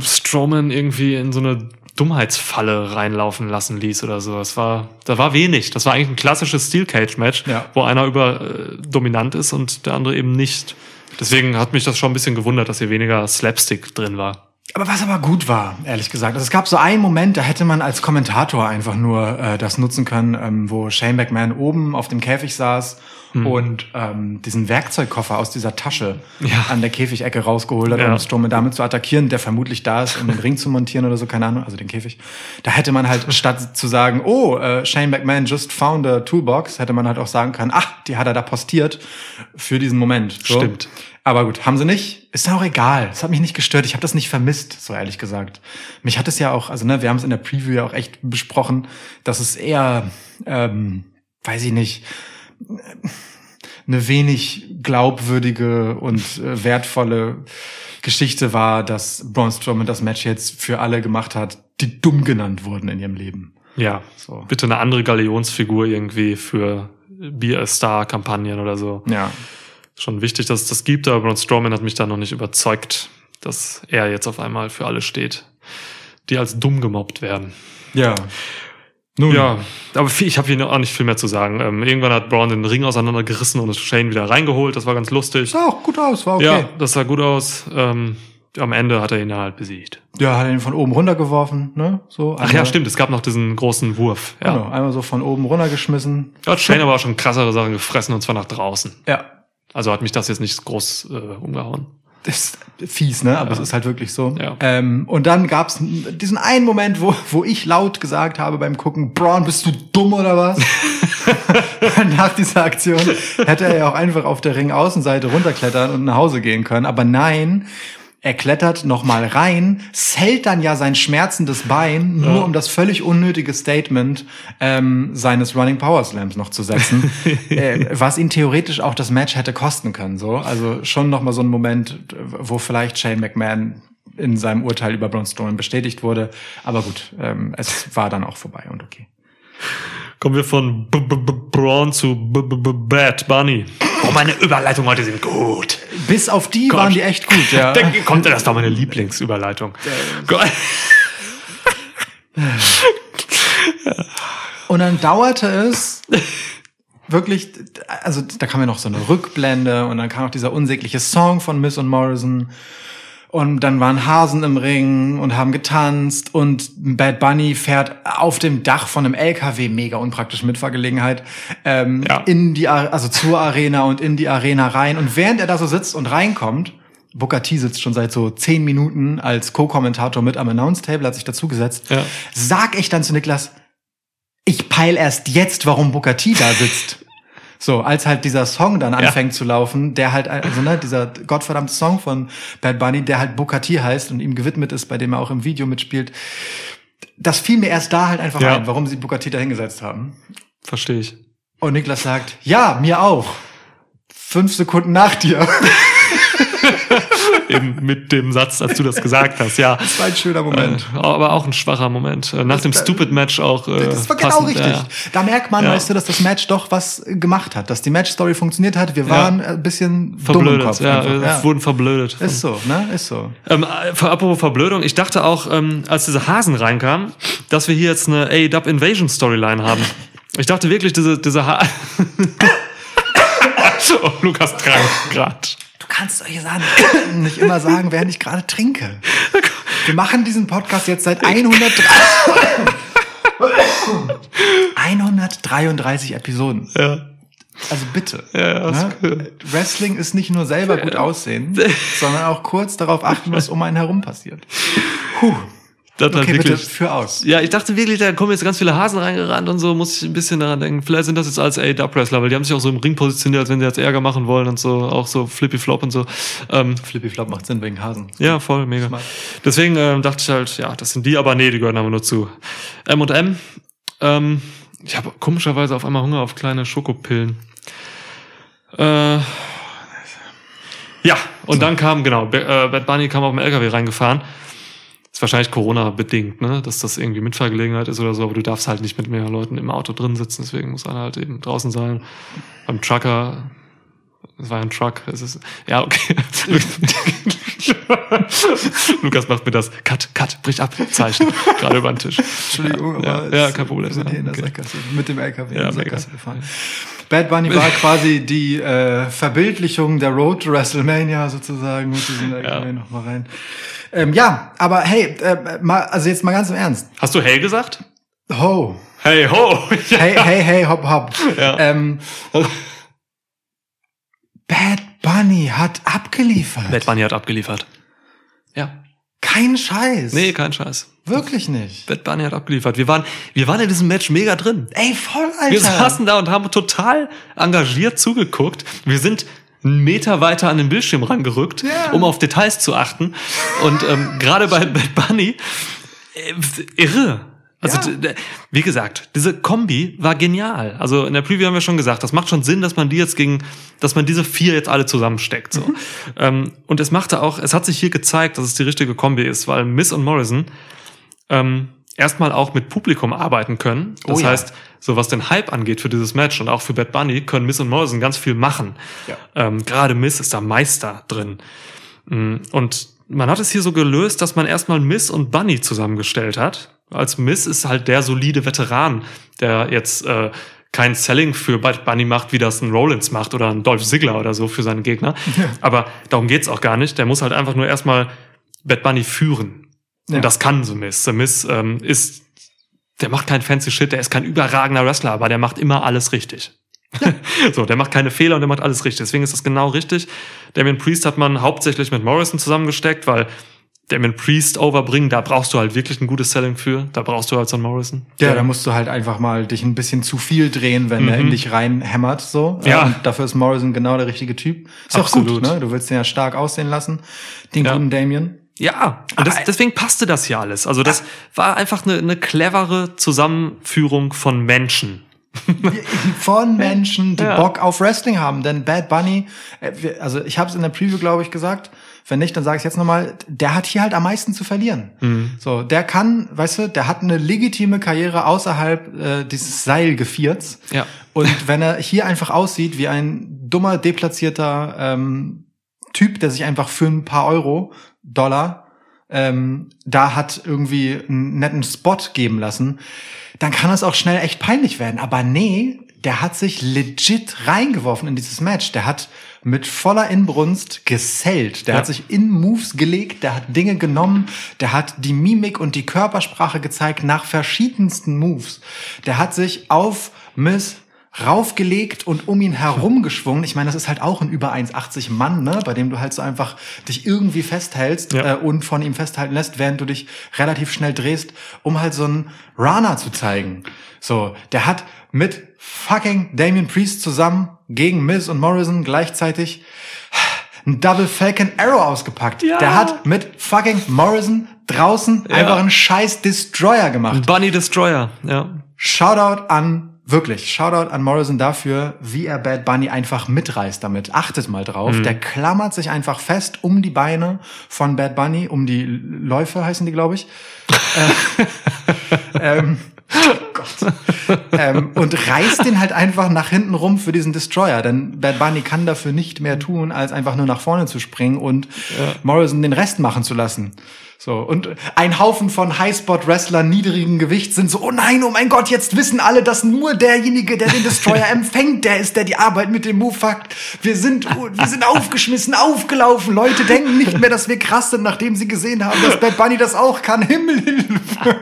Strowman irgendwie in so eine Dummheitsfalle reinlaufen lassen ließ oder so. Das war, da war wenig. Das war eigentlich ein klassisches Steel Cage Match, Ja. wo einer über äh, dominant ist und der andere eben nicht. Deswegen hat mich das schon ein bisschen gewundert, dass hier weniger Slapstick drin war. Aber was aber gut war, ehrlich gesagt. Also es gab so einen Moment, da hätte man als Kommentator einfach nur äh, das nutzen können, ähm, wo Shane McMahon oben auf dem Käfig saß und ähm, diesen Werkzeugkoffer aus dieser Tasche Ja. an der Käfigecke rausgeholt hat, Ja. um Strowman damit zu attackieren, der vermutlich da ist, um den Ring zu montieren oder so, keine Ahnung, also den Käfig. Da hätte man halt statt zu sagen, oh, äh, Shane McMahon just found a toolbox, hätte man halt auch sagen können, ach, die hat er da postiert für diesen Moment. So. Stimmt. Aber gut, haben sie nicht. Ist auch egal. Es hat mich nicht gestört. Ich habe das nicht vermisst, so ehrlich gesagt. Mich hat es ja auch, also ne, wir haben es in der Preview ja auch echt besprochen, dass es eher, ähm, weiß ich nicht, eine wenig glaubwürdige und äh, wertvolle Geschichte war, dass Braun Strowman das Match jetzt für alle gemacht hat, die dumm genannt wurden in ihrem Leben. Ja, So. bitte eine andere Galionsfigur irgendwie für Be a Star-Kampagnen oder so. Ja. Schon wichtig, dass es das gibt, aber Braun Strowman hat mich da noch nicht überzeugt, dass er jetzt auf einmal für alle steht, die als dumm gemobbt werden. Ja. Nun, Ja, aber viel, ich habe hier auch nicht viel mehr zu sagen. Ähm, irgendwann hat Braun den Ring auseinandergerissen und Shane wieder reingeholt. Das war ganz lustig. sah auch gut aus, war okay. Ja, das sah gut aus. Ähm, am Ende hat er ihn halt besiegt. Ja, hat er ihn von oben runtergeworfen, ne? So. Ach ja, stimmt, es gab noch diesen großen Wurf. Ja. Genau, einmal so von oben runtergeschmissen. Da hat Shane aber auch schon krassere Sachen gefressen und zwar nach draußen. Ja. Also hat mich das jetzt nicht groß äh, umgehauen. Ist fies, ne? Aber es ist halt wirklich so. Ja. Ähm, und dann gab's diesen einen Moment, wo, wo ich laut gesagt habe beim Gucken, Braun, bist du dumm oder was? Nach dieser Aktion hätte er ja auch einfach auf der Ringaußenseite runterklettern und nach Hause gehen können. Aber nein, er klettert noch mal rein, zählt dann ja sein schmerzendes Bein, nur Ja. um das völlig unnötige Statement ähm, seines Running Power Slams noch zu setzen, äh, was ihn theoretisch auch das Match hätte kosten können. So, also schon noch mal so ein Moment, wo vielleicht Shane McMahon in seinem Urteil über Braun Strowman bestätigt wurde. Aber gut, ähm, es war dann auch vorbei und okay. Kommen wir von B -B -B Braun zu B -B -B Bad Bunny. Oh, meine Überleitungen heute sind gut. Bis auf die Gott. waren die echt gut, ja. Da kommt das war meine Lieblingsüberleitung. Und dann dauerte es wirklich, also da kam ja noch so eine Rückblende und dann kam auch dieser unsägliche Song von Miss und Morrison. Und dann waren Hasen im Ring und haben getanzt und Bad Bunny fährt auf dem Dach von einem LKW, mega unpraktisch Mitfahrgelegenheit, ähm, Ja. in die, also zur Arena und in die Arena rein. Und während er da so sitzt und reinkommt, Booker T sitzt schon seit so zehn Minuten als Co-Kommentator mit am Announce-Table, hat sich dazugesetzt, Ja. sag ich dann zu Niklas, ich peil erst jetzt, warum Booker T da sitzt. So, als halt dieser Song dann anfängt zu laufen, der halt, also ne, dieser gottverdammte Song von Bad Bunny, der halt Booker T heißt und ihm gewidmet ist, bei dem er auch im Video mitspielt. Das fiel mir erst da halt einfach Ja. ein, warum sie Booker T da hingesetzt haben. Verstehe ich. Und Niklas sagt, ja, mir auch. Fünf Sekunden nach dir. Eben mit dem Satz, als du das gesagt hast, ja. Das war ein schöner Moment. Äh, aber auch ein schwacher Moment. Äh, Nach dem Stupid Match auch. Äh, Das war genau passend, richtig. ja. Da merkt man, Ja. weißt du, dass das Match doch was gemacht hat, dass die Matchstory funktioniert hat. Wir Ja. waren ein bisschen Verblödet, Kopf. ja, äh, wurden verblödet. Ist so, ne? Ist so. Ähm, äh, apropos Verblödung, ich dachte auch, ähm, als diese Hasen reinkamen, dass wir hier jetzt eine A-Dub Invasion Storyline haben. Ich dachte wirklich, diese, diese ha oh, Lukas krank grad. Du kannst solche Sachen nicht immer sagen, während ich gerade trinke. Wir machen diesen Podcast jetzt seit 103 133 Episoden. Ja. Also bitte. Ja, ne? Wrestling ist nicht nur selber gut aussehen, sondern auch kurz darauf achten, was um einen herum passiert. Puh. Das Okay, bitte, wirklich, für aus. Ja, ich dachte wirklich, da kommen jetzt ganz viele Hasen reingerannt und so, muss ich ein bisschen daran denken. Vielleicht sind das jetzt als A-Dub-Wrestler, weil die haben sich auch so im Ring positioniert, als wenn sie jetzt Ärger machen wollen und so, auch so Flippy Flop und so. Ähm, Flippy Flop macht Sinn wegen Hasen. ja, voll, mega. Smart. Deswegen ähm, dachte ich halt, ja, das sind die, aber nee, die gehören aber nur zu M&M. Ähm, ich habe komischerweise auf einmal Hunger auf kleine Schokopillen. Äh, ja, und dann kam, genau, äh, Bad Bunny kam auf dem LKW reingefahren. Ist wahrscheinlich Corona-bedingt, ne? Dass das irgendwie Mitfahrgelegenheit ist oder so, aber du darfst halt nicht mit mehr Leuten im Auto drin sitzen, deswegen muss einer halt eben draußen sein. Beim Trucker, es war ein Truck, es ist, ja, okay. Lukas macht mir das Cut, Cut, bricht ab, Zeichen, gerade über den Tisch. Entschuldigung, ja, aber ja, es- kein Problem. Wir sind hier in der Okay. Sackgasse, mit dem LKW Ja, in der. Sackgasse gefahren. Bad Bunny war quasi die äh, Verbildlichung der Road to WrestleMania sozusagen. Muss ich ja. noch mal rein. Ähm, ja, aber hey, äh, mal, also jetzt mal ganz im Ernst. Hast du Hey gesagt? Ho. Hey, ho. Hey, hey, hey, hopp, hopp. Ja. Ähm, Bad Bunny hat abgeliefert. Bad Bunny hat abgeliefert. Ja. Kein Scheiß. Nee, kein Scheiß. Wirklich nicht. Bad Bunny hat abgeliefert. Wir waren, wir waren in diesem Match mega drin. Ey, voll, Alter. Wir saßen da und haben total engagiert zugeguckt. Wir sind einen Meter weiter an den Bildschirm rangerückt, Ja. um auf Details zu achten. Und ähm, gerade bei Bad Bunny, äh, irre. Also Ja. wie gesagt, diese Kombi war genial. Also in der Preview haben wir schon gesagt, das macht schon Sinn, dass man die jetzt gegen, dass man diese vier jetzt alle zusammensteckt. So. Ähm, und es machte auch, es hat sich hier gezeigt, dass es die richtige Kombi ist, weil Miss und Morrison ähm, erstmal auch mit Publikum arbeiten können. Das Oh ja. heißt, so was den Hype angeht für dieses Match und auch für Bad Bunny können Miss und Morrison ganz viel machen. Ja. Ähm, Gerade Miss ist da Meister drin. Mm, Und man hat es hier so gelöst, dass man erstmal Miss und Bunny zusammengestellt hat. Als Miss ist halt der solide Veteran, der jetzt äh, kein Selling für Bad Bunny macht, wie das ein Rollins macht oder ein Dolph Ziggler oder so für seinen Gegner. Aber darum geht's auch gar nicht. Der muss halt einfach nur erstmal Bad Bunny führen. Ja. Und das kann The Miz. The Miz ähm, ist, der macht keinen fancy Shit, der ist kein überragender Wrestler, aber der macht immer alles richtig. so, der macht keine Fehler und der macht alles richtig. Deswegen ist das genau richtig. Damien Priest hat man hauptsächlich mit Morrison zusammengesteckt, weil Damien Priest overbringen, da brauchst du halt wirklich ein gutes Selling für. Da brauchst du halt so einen Morrison. Ja, da musst du halt einfach mal dich ein bisschen zu viel drehen, wenn er in dich reinhämmert, so. Mhm. Ja. Und dafür ist Morrison genau der richtige Typ. Ist auch Absolut. gut, ne? Du willst den ja stark aussehen lassen. Den Ja. guten Damien. Ja, und das, deswegen passte das hier alles. Also das war einfach eine, eine clevere Zusammenführung von Menschen. Von Menschen, die Ja. Bock auf Wrestling haben. Denn Bad Bunny, äh, also ich habe es in der Preview, glaube ich, gesagt. Wenn nicht, dann sage ich jetzt nochmal, der hat hier halt am meisten zu verlieren. Mhm. So, der kann, weißt du, der hat eine legitime Karriere außerhalb äh, dieses Seilgevierts. Ja. Und wenn er hier einfach aussieht wie ein dummer, deplatzierter ähm, Typ, der sich einfach für ein paar Euro, Dollar, ähm, da hat irgendwie einen netten Spot geben lassen, dann kann es auch schnell echt peinlich werden. Aber nee, der hat sich legit reingeworfen in dieses Match. Der hat mit voller Inbrunst gesellt. Der Ja. hat sich in Moves gelegt, der hat Dinge genommen, der hat die Mimik und die Körpersprache gezeigt nach verschiedensten Moves. Der hat sich auf Miss raufgelegt und um ihn herumgeschwungen. Ich meine, das ist halt auch ein über 1,80 Mann, ne, bei dem du halt so einfach dich irgendwie festhältst Ja. äh, und von ihm festhalten lässt, während du dich relativ schnell drehst, um halt so einen Rana zu zeigen. So, der hat mit fucking Damien Priest zusammen gegen Miz und Morrison gleichzeitig ein Double Falcon Arrow ausgepackt. Ja. Der hat mit fucking Morrison draußen einfach einen scheiß Destroyer gemacht. Bunny Destroyer, ja. Shoutout an, wirklich, Shoutout an Morrison dafür, wie er Bad Bunny einfach mitreißt damit. Achtet mal drauf. Mhm. Der klammert sich einfach fest um die Beine von Bad Bunny, um die Läufe heißen die, glaube ich. äh, ähm, oh Gott. ähm, und reißt den halt einfach nach hinten rum für diesen Destroyer. Denn Bad Bunny kann dafür nicht mehr tun, als einfach nur nach vorne zu springen und Morrison den Rest machen zu lassen. So, und ein Haufen von Highspot-Wrestlern niedrigen Gewichts sind so, oh nein, oh mein Gott, jetzt wissen alle, dass nur derjenige, der den Destroyer empfängt, der ist, der die Arbeit mit dem Move fuckt. Wir sind, wir sind aufgeschmissen, aufgelaufen. Leute denken nicht mehr, dass wir krass sind, nachdem sie gesehen haben, dass Bad Bunny das auch kann. Himmelhilfe.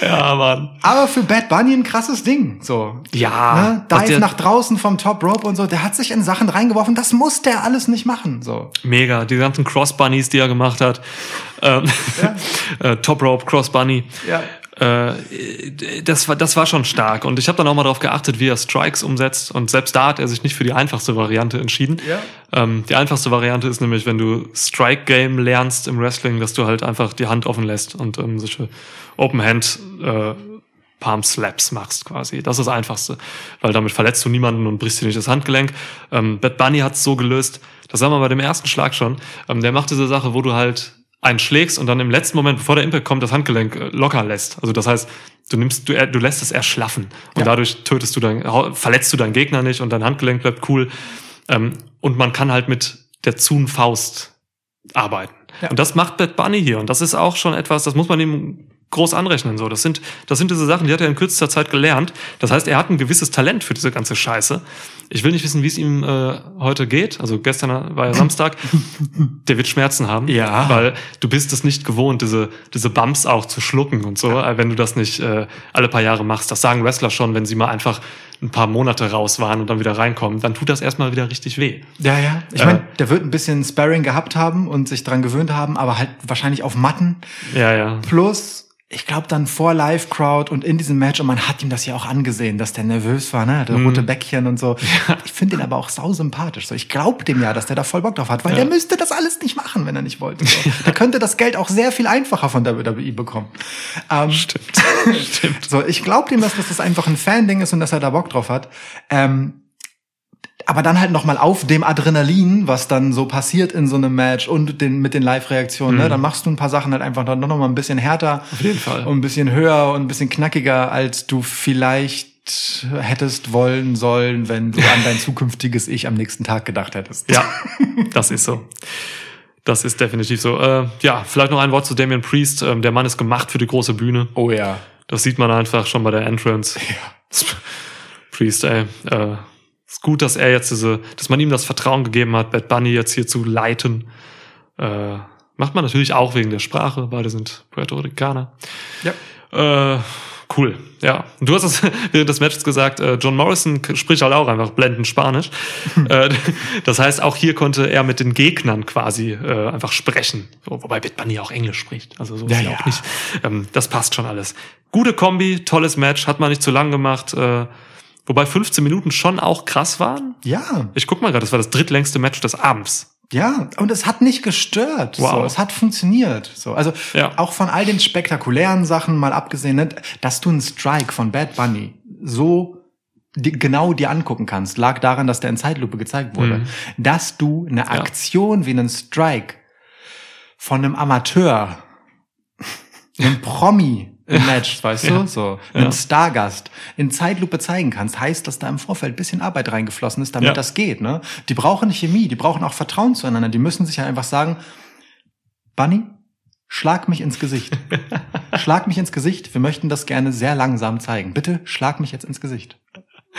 Ja, Mann. Aber für Bad Bunny ein krasses Ding. So. Ja, Ne? Dive der- nach draußen vom Top Rope und so. Der hat sich in Sachen reingeworfen. Das muss der alles nicht machen. So. Mega, die ganzen Cross Bunnies, die er gemacht hat. Ähm, äh, Top Rope, Cross Bunny. Ja. Äh, das, war, das war schon stark. Und ich habe dann auch mal darauf geachtet, wie er Strikes umsetzt. Und selbst da hat er sich nicht für die einfachste Variante entschieden. Ja. Ähm, die einfachste Variante ist nämlich, wenn du Strike Game lernst im Wrestling, dass du halt einfach die Hand offen lässt und ähm, solche Open Hand äh, Palm Slaps machst quasi. Das ist das Einfachste, weil damit verletzt du niemanden und brichst dir nicht das Handgelenk. Ähm, Bad Bunny hat es so gelöst, das haben wir bei dem ersten Schlag schon. Ähm, der macht diese Sache, wo du halt einen schlägst und dann im letzten Moment, bevor der Impact kommt, das Handgelenk äh, locker lässt. Also das heißt, du nimmst, du, äh, du lässt es erschlaffen und Ja. dadurch tötest du dein, verletzt du deinen Gegner nicht und dein Handgelenk bleibt cool. Ähm, und man kann halt mit der Zun Faust arbeiten. Ja. Und das macht Bad Bunny hier. Und das ist auch schon etwas, das muss man ihm groß anrechnen. So, das sind, das sind diese Sachen, die hat er in kürzester Zeit gelernt. Das heißt, er hat ein gewisses Talent für diese ganze Scheiße. Ich will nicht wissen, wie es ihm äh, heute geht. Also gestern war ja Samstag. Der wird Schmerzen haben, Ja. weil du bist es nicht gewohnt, diese diese Bumps auch zu schlucken und so, äh, wenn du das nicht äh, alle paar Jahre machst. Das sagen Wrestler schon, wenn sie mal einfach ein paar Monate raus waren und dann wieder reinkommen, dann tut das erstmal wieder richtig weh. Ja, ja. Ich Äh. meine, der wird ein bisschen Sparring gehabt haben und sich dran gewöhnt haben, aber halt wahrscheinlich auf Matten. Ja, ja. Plus, ich glaube dann vor Live-Crowd und in diesem Match, und man hat ihm das ja auch angesehen, dass der nervös war, ne? Der Mhm. rote Bäckchen und so. Ich finde ihn aber auch sau sympathisch. So, ich glaube dem ja, dass der da voll Bock drauf hat, weil der müsste das alles nicht machen, wenn er nicht wollte. So. Der könnte das Geld auch sehr viel einfacher von der WWE bekommen. Ähm, Stimmt. Stimmt. so, ich glaube dem, dass das einfach ein Fan-Ding ist und dass er da Bock drauf hat. Ähm, aber dann halt noch mal auf dem Adrenalin, was dann so passiert in so einem Match und den, mit den Live-Reaktionen, ne, dann machst du ein paar Sachen halt einfach dann noch mal ein bisschen härter. Auf jeden Fall. Und ein bisschen höher und ein bisschen knackiger, als du vielleicht hättest wollen sollen, wenn du an dein zukünftiges Ich am nächsten Tag gedacht hättest. Ja, das ist so. Das ist definitiv so. Äh, ja, vielleicht noch ein Wort zu Damian Priest. Ähm, der Mann ist gemacht für die große Bühne. Oh ja. Das sieht man einfach schon bei der Entrance. Ja. Priest, ey. Äh, ist gut, dass er jetzt diese, dass man ihm das Vertrauen gegeben hat, Bad Bunny jetzt hier zu leiten. Äh, macht man natürlich auch wegen der Sprache. Beide sind Puerto Ricaner. Ja. Äh, cool, ja. Und du hast es während des Matches gesagt, äh, John Morrison spricht halt auch einfach blendend Spanisch. äh, das heißt, auch hier konnte er mit den Gegnern quasi äh, einfach sprechen. Wobei Bad Bunny auch Englisch spricht. Also so ist ja, ja. auch nicht. Ähm, das passt schon alles. Gute Kombi, tolles Match, hat man nicht zu lang gemacht. Äh, wobei 15 Minuten schon auch krass waren. Ja. Ich guck mal gerade, das war das drittlängste Match des Abends. Ja, und es hat nicht gestört. Wow. So, es hat funktioniert. So, also Ja. auch von all den spektakulären Sachen mal abgesehen, ne, dass du einen Strike von Bad Bunny so di- genau dir angucken kannst, lag daran, dass der in Zeitlupe gezeigt wurde. Mhm. Dass du eine Aktion wie einen Strike von einem Amateur, einem Promi im Match, weißt Ja. du, so, Ja. Stargast in Zeitlupe zeigen kannst, heißt, dass da im Vorfeld ein bisschen Arbeit reingeflossen ist, damit Ja. das geht, ne? Die brauchen Chemie, die brauchen auch Vertrauen zueinander, die müssen sich ja einfach sagen, Bunny, schlag mich ins Gesicht. schlag mich ins Gesicht, wir möchten das gerne sehr langsam zeigen. Bitte schlag mich jetzt ins Gesicht.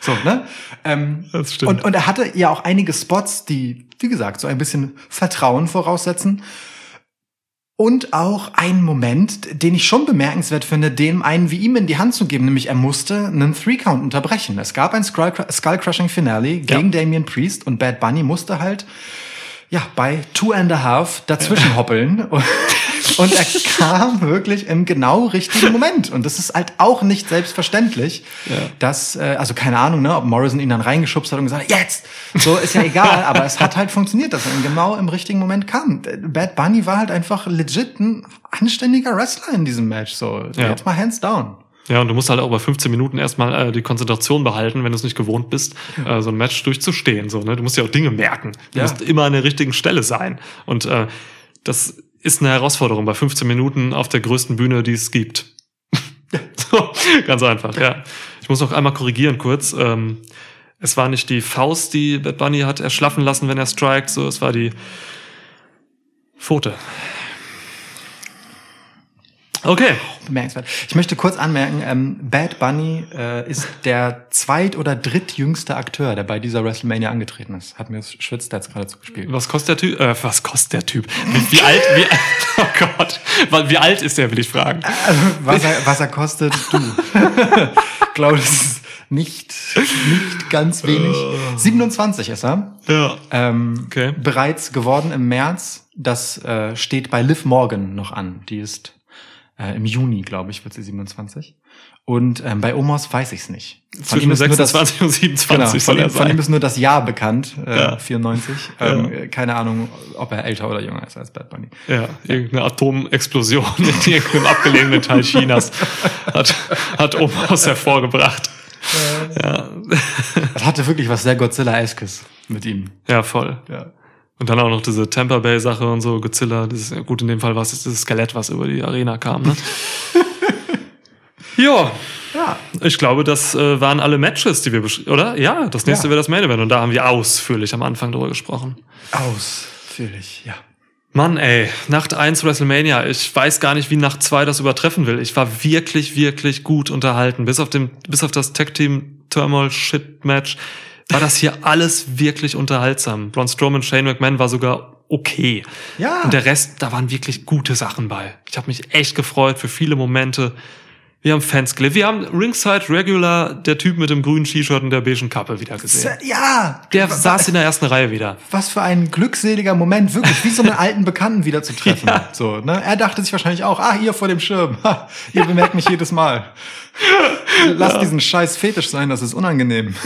So, ne? Ähm, Das stimmt. Und, und er hatte ja auch einige Spots, die, wie gesagt, so ein bisschen Vertrauen voraussetzen. Und auch einen Moment, den ich schon bemerkenswert finde, dem einen wie ihm in die Hand zu geben, nämlich er musste einen Three-Count unterbrechen. Es gab ein Skull- Skull-Crushing-Finale gegen Damian Priest und Bad Bunny musste halt ja, bei Two and a Half dazwischen hoppeln. Und, er kam wirklich im genau richtigen Moment. Und das ist halt auch nicht selbstverständlich, dass, äh, also keine Ahnung, ne, ob Morrison ihn dann reingeschubst hat und gesagt hat, jetzt! So ist ja egal, aber es hat halt funktioniert, dass er genau im richtigen Moment kam. Bad Bunny war halt einfach legit ein anständiger Wrestler in diesem Match. So, Ja. jetzt mal hands down. Ja, und du musst halt auch bei 15 Minuten erstmal äh, die Konzentration behalten, wenn du es nicht gewohnt bist, äh, so ein Match durchzustehen. So, ne? Du musst ja auch Dinge merken. Du Ja. musst immer an der richtigen Stelle sein. Und äh, das ist eine Herausforderung bei 15 Minuten auf der größten Bühne, die es gibt. so, ganz einfach, ja. Ich muss noch einmal korrigieren kurz. Ähm, es war nicht die Faust, die Bad Bunny hat erschlaffen lassen, wenn er strikt, so, es war die Pfote. Okay. Bemerkenswert. Ich möchte kurz anmerken, ähm, Bad Bunny äh, ist der zweit- oder drittjüngste Akteur, der bei dieser WrestleMania angetreten ist. Hat mir das Schwitzstats gerade zugespielt. Was kostet der Typ? Äh, was kostet der Typ? Wie, wie alt? Wie, oh Gott. Wie alt ist der, will ich fragen. Was er, was er kostet, du. ich glaube, das ist nicht, nicht ganz wenig. 27 ist er. Ja. Ähm, Okay. Bereits geworden im März. Das äh, steht bei Liv Morgan noch an. Die ist äh, im Juni, glaube ich, wird sie 27. Und ähm, bei Omos weiß ich es nicht. Von Zwischen ist nur das- 26 und 27 Genau, soll von, er ihm, von ihm sein. ist nur das Jahr bekannt, äh, Ja. 94. Ähm, äh, Keine Ahnung, ob er älter oder jünger ist als Bad Bunny. Ja, irgendeine Atomexplosion in irgendeinem abgelegenen Teil Chinas hat, hat Omos hervorgebracht. Ja, Das hatte wirklich was sehr Godzilla-eskes mit ihm. ja, voll. Ja. Und dann auch noch diese Tampa Bay Sache und so, Godzilla, das ist, gut, in dem Fall war es jetzt dieses Skelett, was über die Arena kam, ne? ja, Ja. ich glaube, das äh, waren alle Matches, die wir beschrieben, oder? Ja, das nächste Ja. wäre das Main Event und da haben wir ausführlich am Anfang drüber gesprochen. Ausführlich, ja. Mann, ey, Nacht 1 WrestleMania. Ich weiß gar nicht, wie Nacht 2 das übertreffen will. Ich war wirklich, wirklich gut unterhalten. Bis auf, dem, bis auf das Tag Team Turmoil Shit Match war das hier alles wirklich unterhaltsam. Braun Strowman, Shane McMahon war sogar okay. Ja. Und der Rest, da waren wirklich gute Sachen bei. Ich habe mich echt gefreut für viele Momente. Wir haben Fans gelebt. Wir haben Ringside Regular, der Typ mit dem grünen T-Shirt und der beigen Kappe wieder gesehen. Ja. Der saß in der ersten Reihe wieder. Was für ein glückseliger Moment, wirklich, wie so einen alten Bekannten wieder zu treffen. Ja. So, ne? Er dachte sich wahrscheinlich auch, ah, ihr vor dem Schirm, ihr bemerkt mich jedes Mal. Lass diesen scheiß Fetisch sein, das ist unangenehm.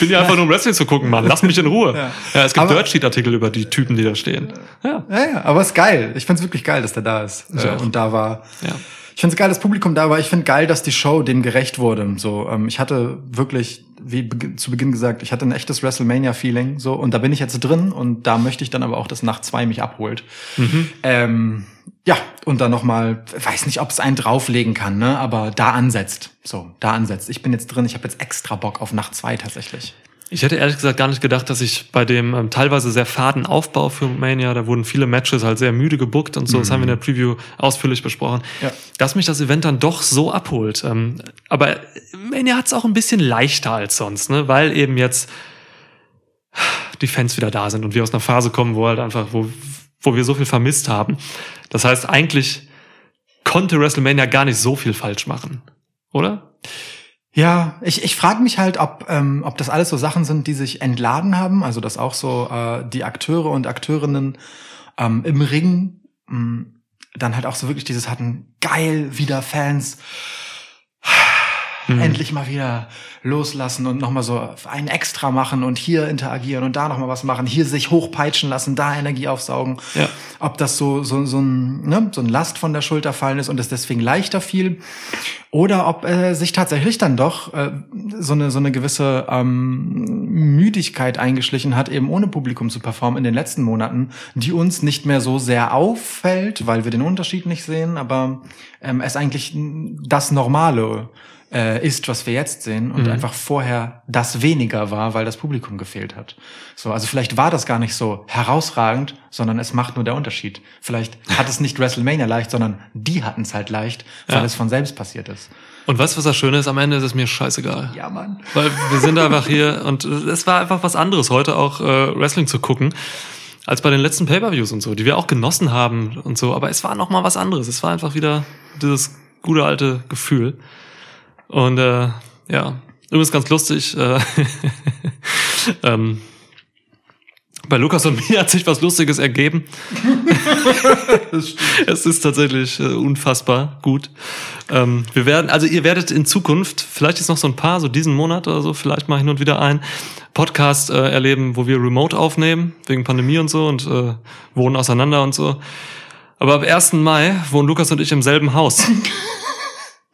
Bin ja einfach nur um Wrestling zu gucken, Mann. Lass mich in Ruhe. Ja. Ja, es gibt Aber- Dirt Sheet Artikel über die Typen, die da stehen. Ja. Ja, ja, aber es ist geil. Ich find's wirklich geil, dass der da ist. Ich Äh, und da war. Ja. Ich find's geil, dass Publikum da war. Ich find geil, dass die Show dem gerecht wurde. So, ähm, ich hatte wirklich, wie beg- zu Beginn gesagt, ich hatte ein echtes WrestleMania-Feeling. So, und da bin ich jetzt drin und da möchte ich dann aber auch, dass Nacht zwei mich abholt. Ähm, ja, und dann nochmal, weiß nicht, ob es einen drauflegen kann, ne? Aber da ansetzt. So, da ansetzt. Ich bin jetzt drin, ich habe jetzt extra Bock auf Nacht zwei tatsächlich. Ich hätte ehrlich gesagt gar nicht gedacht, dass ich bei dem ähm, teilweise sehr faden Aufbau für Mania, da wurden viele Matches halt sehr müde gebuckt und so, das haben wir in der Preview ausführlich besprochen, Ja. dass mich das Event dann doch so abholt. Ähm, aber Mania hat es auch ein bisschen leichter als sonst, ne? weil eben jetzt die Fans wieder da sind und wir aus einer Phase kommen, wo halt einfach, wo, wo wir so viel vermisst haben. Das heißt, eigentlich konnte WrestleMania gar nicht so viel falsch machen, oder? Ja, ich, ich frage mich halt, ob, ähm, ob das alles so Sachen sind, die sich entladen haben, also dass auch so äh, die Akteure und Akteurinnen ähm, im Ring mh, dann halt auch so wirklich dieses hatten, geil, wieder Fans, endlich mal wieder loslassen und nochmal so ein Extra machen und hier interagieren und da nochmal was machen, hier sich hochpeitschen lassen, da Energie aufsaugen. Ja. Ob das so, so, so, ein, ne, so ein Last von der Schulter fallen ist und es deswegen leichter fiel. Oder ob äh, sich tatsächlich dann doch äh, so, eine, so eine gewisse ähm, Müdigkeit eingeschlichen hat, eben ohne Publikum zu performen in den letzten Monaten, die uns nicht mehr so sehr auffällt, weil wir den Unterschied nicht sehen, aber ähm, es eigentlich das Normale äh, ist, was wir jetzt sehen und einfach vorher das weniger war, weil das Publikum gefehlt hat. So, also vielleicht war das gar nicht so herausragend, sondern es macht nur der Unterschied. Vielleicht hat es nicht WrestleMania leicht, sondern die hatten es halt leicht, weil Ja. es von selbst passiert ist. Und weißt du, was das Schöne ist? Am Ende ist es mir scheißegal. Ja, Mann. Weil wir sind einfach hier und es war einfach was anderes, heute auch äh, Wrestling zu gucken, als bei den letzten Pay-Per-Views und so, die wir auch genossen haben und so. Aber es war noch mal was anderes. Es war einfach wieder dieses gute alte Gefühl. Und äh, ja, übrigens ganz lustig. Äh, ähm, bei Lukas und mir hat sich was Lustiges ergeben. es ist tatsächlich äh, unfassbar gut. Ähm, wir werden, also ihr werdet in Zukunft, vielleicht ist noch so ein paar, so diesen Monat oder so, vielleicht mal hin und wieder ein Podcast äh, erleben, wo wir remote aufnehmen, wegen Pandemie und so und äh, wohnen auseinander und so. Aber ab 1. Mai wohnen Lukas und ich im selben Haus.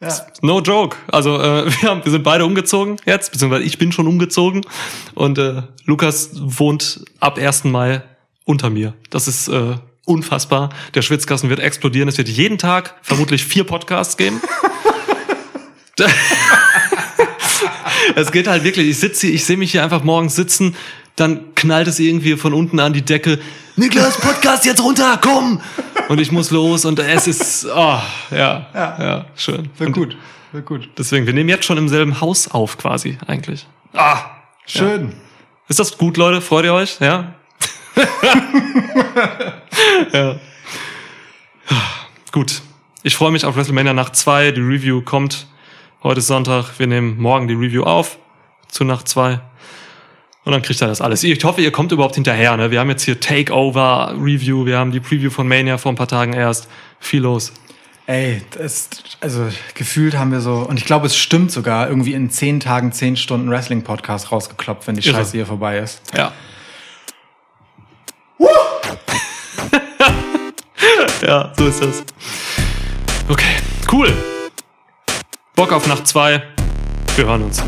Ja. No joke. Also äh, wir, haben, wir sind beide umgezogen jetzt, beziehungsweise ich bin schon umgezogen und äh, Lukas wohnt ab 1. Mai unter mir. Das ist äh, unfassbar. Der Schwitzkasten wird explodieren. Es wird jeden Tag vermutlich vier Podcasts geben. es geht halt wirklich. Ich sitze hier, ich sehe mich hier einfach morgens sitzen, dann knallt es irgendwie von unten an die Decke. Niklas, Podcast jetzt runter, komm! Und ich muss los und es ist, oh, ja, ja, Ja. schön. Wird Und gut. Wird gut. Deswegen, wir nehmen jetzt schon im selben Haus auf, quasi, eigentlich. Ah, Schön. ist das gut, Leute? Freut ihr euch? Ja? ja. Gut. Ich freue mich auf WrestleMania Nacht 2. Die Review kommt. Heute Sonntag. Wir nehmen morgen die Review auf. Zu Nacht 2. Und dann kriegt ihr das alles. Ich hoffe, ihr kommt überhaupt hinterher. Ne? Wir haben jetzt hier Takeover Review. Wir haben die Preview von Mania vor ein paar Tagen erst. Viel los. Ey, das, also gefühlt haben wir so, und ich glaube, es stimmt sogar, irgendwie in zehn Tagen zehn Stunden Wrestling-Podcast rausgeklopft, wenn die Irre. Scheiße hier vorbei ist. Ja. ja, so ist das. Okay, cool. Bock auf Nacht 2. Wir hören uns.